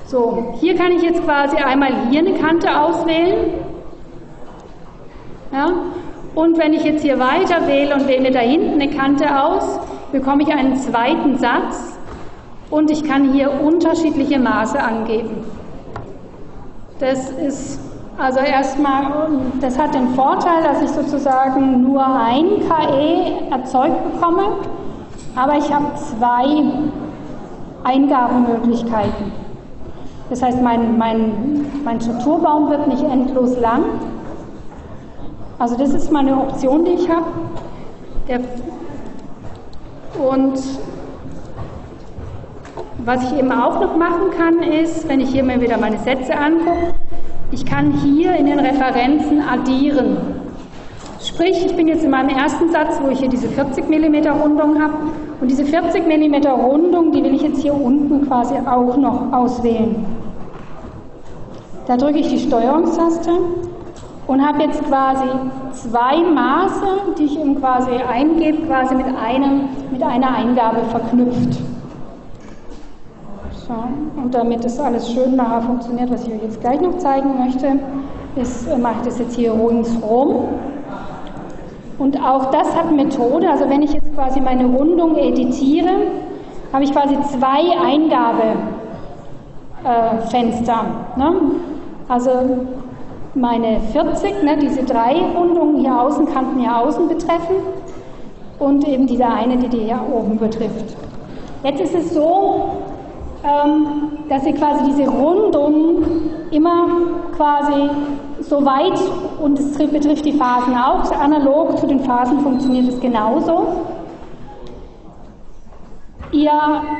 So, hier kann ich jetzt quasi einmal hier eine Kante auswählen. Ja, und wenn ich jetzt hier weiter wähle und wähle da hinten eine Kante aus, bekomme ich einen zweiten Satz und ich kann hier unterschiedliche Maße angeben. Das ist Also erstmal, das hat den Vorteil, dass ich sozusagen nur ein KE erzeugt bekomme, aber ich habe zwei Eingabemöglichkeiten. Das heißt, mein, mein, mein Strukturbaum wird nicht endlos lang. Also das ist meine Option, die ich habe. Und was ich eben auch noch machen kann, ist, wenn ich hier mir wieder meine Sätze angucke, ich kann hier in den Referenzen addieren. Sprich, ich bin jetzt in meinem ersten Satz, wo ich hier diese 40 mm Rundung habe. Und diese 40 mm Rundung, die will ich jetzt hier unten quasi auch noch auswählen. Da drücke ich die Steuerungstaste und habe jetzt quasi zwei Maße, die ich eben quasi eingebe, quasi mit, einem, mit einer Eingabe verknüpft. So, und damit das alles schön nachher funktioniert, was ich euch jetzt gleich noch zeigen möchte, ist, äh, mache ich das jetzt hier ringsrum. Und auch das hat Methode, also wenn ich jetzt quasi meine Rundung editiere, habe ich quasi zwei Eingabefenster. Äh, ne? Also meine 40, ne, diese drei Rundungen hier außen, Kanten hier außen betreffen und eben diese eine, die die hier oben betrifft. Jetzt ist es so, dass sie quasi diese Rundung immer quasi so weit, und es betrifft die Phasen auch, analog zu den Phasen funktioniert es genauso. Ihr,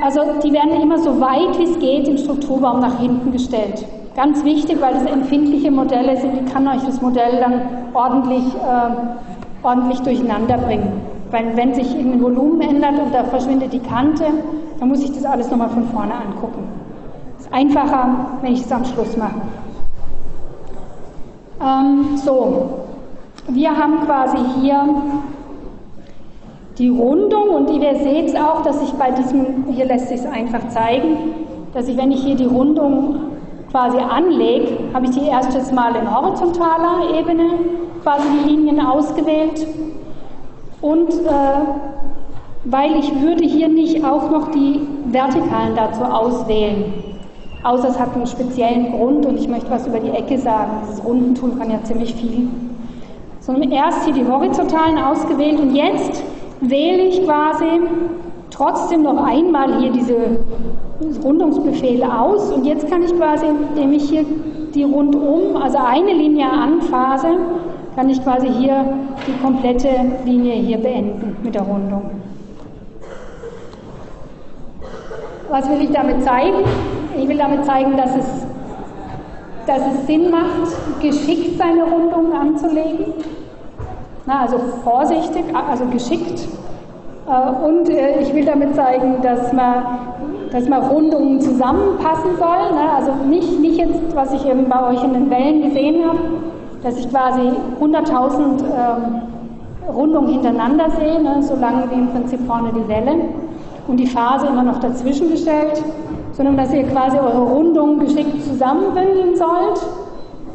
also die werden immer so weit wie es geht im Strukturbaum nach hinten gestellt. Ganz wichtig, weil das empfindliche Modelle sind, die kann euch das Modell dann ordentlich, äh, ordentlich durcheinander bringen. Weil wenn sich ein Volumen ändert und da verschwindet die Kante, dann muss ich das alles nochmal von vorne angucken. Es ist einfacher, wenn ich es am Schluss mache. Ähm, so, wir haben quasi hier die Rundung und ihr seht auch, dass ich bei diesem, hier lässt sich es einfach zeigen, dass ich, wenn ich hier die Rundung quasi anlege, habe ich die erstes Mal in horizontaler Ebene quasi die Linien ausgewählt und äh, weil ich würde hier nicht auch noch die Vertikalen dazu auswählen. Außer es hat einen speziellen Grund und ich möchte was über die Ecke sagen. Dieses Rundentool kann ja ziemlich viel. Sondern erst hier die horizontalen ausgewählt und jetzt wähle ich quasi trotzdem noch einmal hier diese Rundungsbefehle aus und jetzt kann ich quasi, indem ich hier die rundum, also eine Linie anphase, kann ich quasi hier die komplette Linie hier beenden mit der Rundung. Was will ich damit zeigen? Ich will damit zeigen, dass es, dass es Sinn macht, geschickt seine Rundungen anzulegen. Na, also vorsichtig, also geschickt. Äh, und äh, ich will damit zeigen, dass man, dass man Rundungen zusammenpassen soll. Ne? Also nicht, nicht jetzt, was ich eben bei euch in den Wellen gesehen habe, dass ich quasi 100.000 ähm, Rundungen hintereinander sehe, ne? solange wie im Prinzip vorne die Welle und die Phase immer noch dazwischen gestellt, sondern dass ihr quasi eure Rundungen geschickt zusammenbündeln sollt,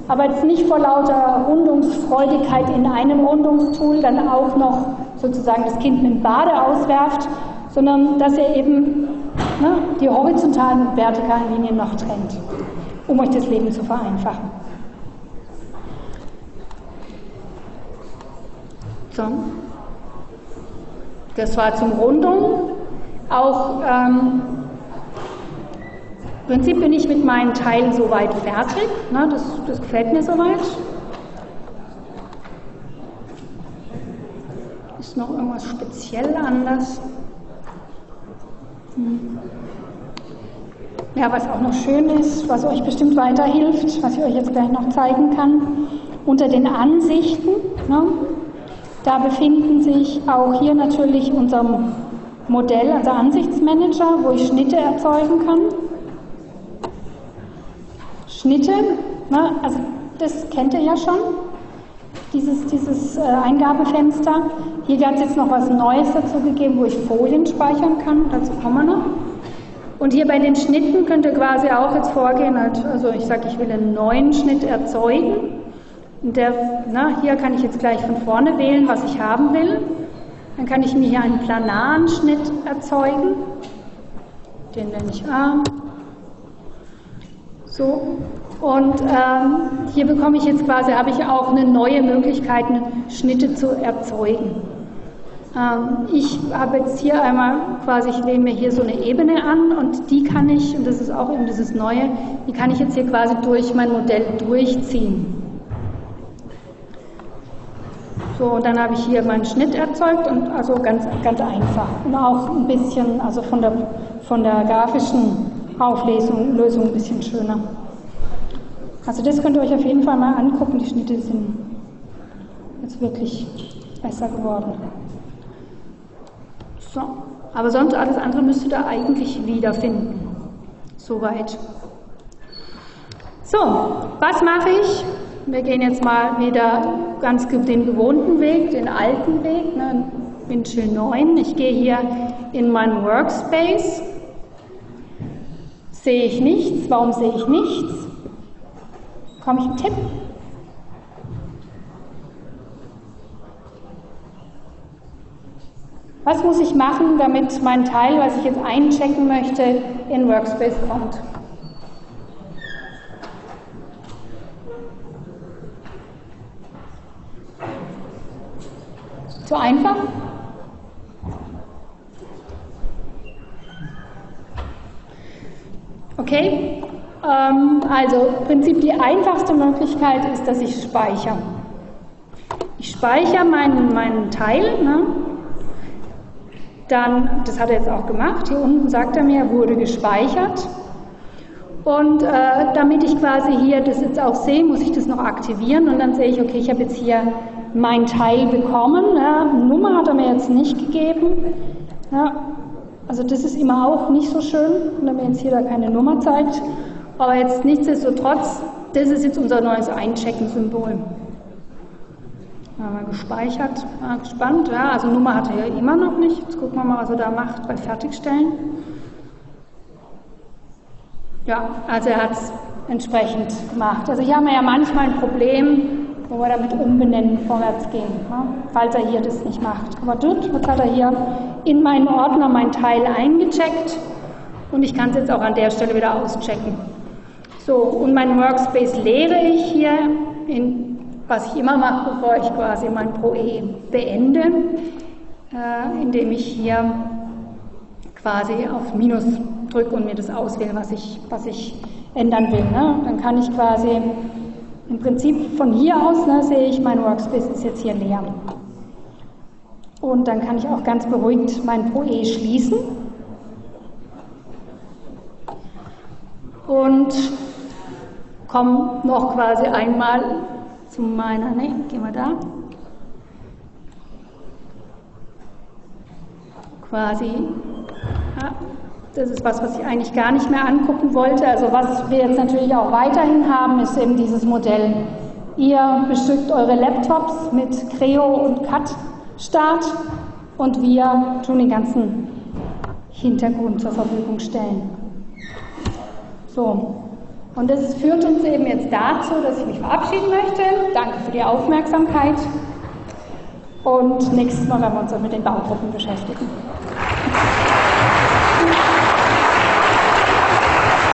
aber jetzt nicht vor lauter Rundungsfreudigkeit in einem Rundungstool dann auch noch sozusagen das Kind mit dem Bade auswerft, sondern dass ihr eben ne, die horizontalen und vertikalen Linien noch trennt, um euch das Leben zu vereinfachen. So. Das war zum Rundung. Auch ähm, im Prinzip bin ich mit meinen Teilen soweit fertig. Ne, das, das gefällt mir soweit. Ist noch irgendwas speziell anders? Hm. Ja, was auch noch schön ist, was euch bestimmt weiterhilft, was ich euch jetzt gleich noch zeigen kann, unter den Ansichten, ne, da befinden sich auch hier natürlich unser Modell, also Ansichtsmanager, wo ich Schnitte erzeugen kann. Schnitte, ne, also das kennt ihr ja schon, dieses, dieses äh, Eingabefenster. Hier hat es jetzt noch was Neues dazu gegeben, wo ich Folien speichern kann, dazu kommen wir noch. Und hier bei den Schnitten könnt ihr quasi auch jetzt vorgehen, also ich sage, ich will einen neuen Schnitt erzeugen. Und der, na, hier kann ich jetzt gleich von vorne wählen, was ich haben will. Dann kann ich mir hier einen planaren Schnitt erzeugen. Den nenne ich A. So. Und ähm, hier bekomme ich jetzt quasi, habe ich auch eine neue Möglichkeit, Schnitte zu erzeugen. Ähm, ich habe jetzt hier einmal quasi, ich wähle mir hier so eine Ebene an und die kann ich, und das ist auch eben dieses Neue, die kann ich jetzt hier quasi durch mein Modell durchziehen. So, und dann habe ich hier meinen Schnitt erzeugt und also ganz, ganz einfach. Und auch ein bisschen, also von der, von der grafischen Auflösung Lösung ein bisschen schöner. Also das könnt ihr euch auf jeden Fall mal angucken. Die Schnitte sind jetzt wirklich besser geworden. So, aber sonst alles andere müsst ihr da eigentlich wiederfinden. Soweit. So, was mache ich? Wir gehen jetzt mal wieder ganz den gewohnten Weg, den alten Weg, ne, Windchill 9. Ich gehe hier in meinen Workspace. Sehe ich nichts? Warum sehe ich nichts? Komme ich einen Tipp? Was muss ich machen, damit mein Teil, was ich jetzt einchecken möchte, in Workspace kommt? Zu einfach? Okay, ähm, also im Prinzip die einfachste Möglichkeit ist, dass ich speichere. Ich speichere meinen, meinen Teil, ne? Dann, das hat er jetzt auch gemacht, hier unten sagt er mir, wurde gespeichert. Und äh, damit ich quasi hier das jetzt auch sehe, muss ich das noch aktivieren und dann sehe ich, okay, ich habe jetzt hier mein Teil bekommen. Ja, Nummer hat er mir jetzt nicht gegeben. Ja, also das ist immer auch nicht so schön, wenn er mir jetzt hier da keine Nummer zeigt. Aber jetzt nichtsdestotrotz, das ist jetzt unser neues Einchecken-Symbol. Wir gespeichert. Ja, gespannt. Ja, also Nummer hat er ja immer noch nicht. Jetzt gucken wir mal, was er da macht bei Fertigstellen. Ja, also er hat es entsprechend gemacht. Also hier haben wir ja manchmal ein Problem, wo wir damit umbenennen vorwärts gehen, ne? falls er hier das nicht macht. Aber dort, jetzt hat er hier in meinen Ordner mein Teil eingecheckt und ich kann es jetzt auch an der Stelle wieder auschecken. So, und mein Workspace leere ich hier in was ich immer mache, bevor ich quasi mein ProE beende, äh, indem ich hier quasi auf Minus drücke und mir das auswähle, was ich, was ich ändern will. Ne? Dann kann ich quasi im Prinzip von hier aus ne, sehe ich, mein Workspace ist jetzt hier leer. Und dann kann ich auch ganz beruhigt mein ProE schließen. Und komme noch quasi einmal zu meiner, ne, gehen wir da. Quasi, ja, das ist was, was ich eigentlich gar nicht mehr angucken wollte. Also was wir jetzt natürlich auch weiterhin haben, ist eben dieses Modell. Ihr bestückt eure Laptops mit Creo und CAD Start und wir tun den ganzen Hintergrund zur Verfügung stellen. So, und das führt uns eben jetzt dazu, dass ich mich verabschieden möchte. Danke für die Aufmerksamkeit. Und nächstes Mal werden wir uns dann mit den Baugruppen beschäftigen.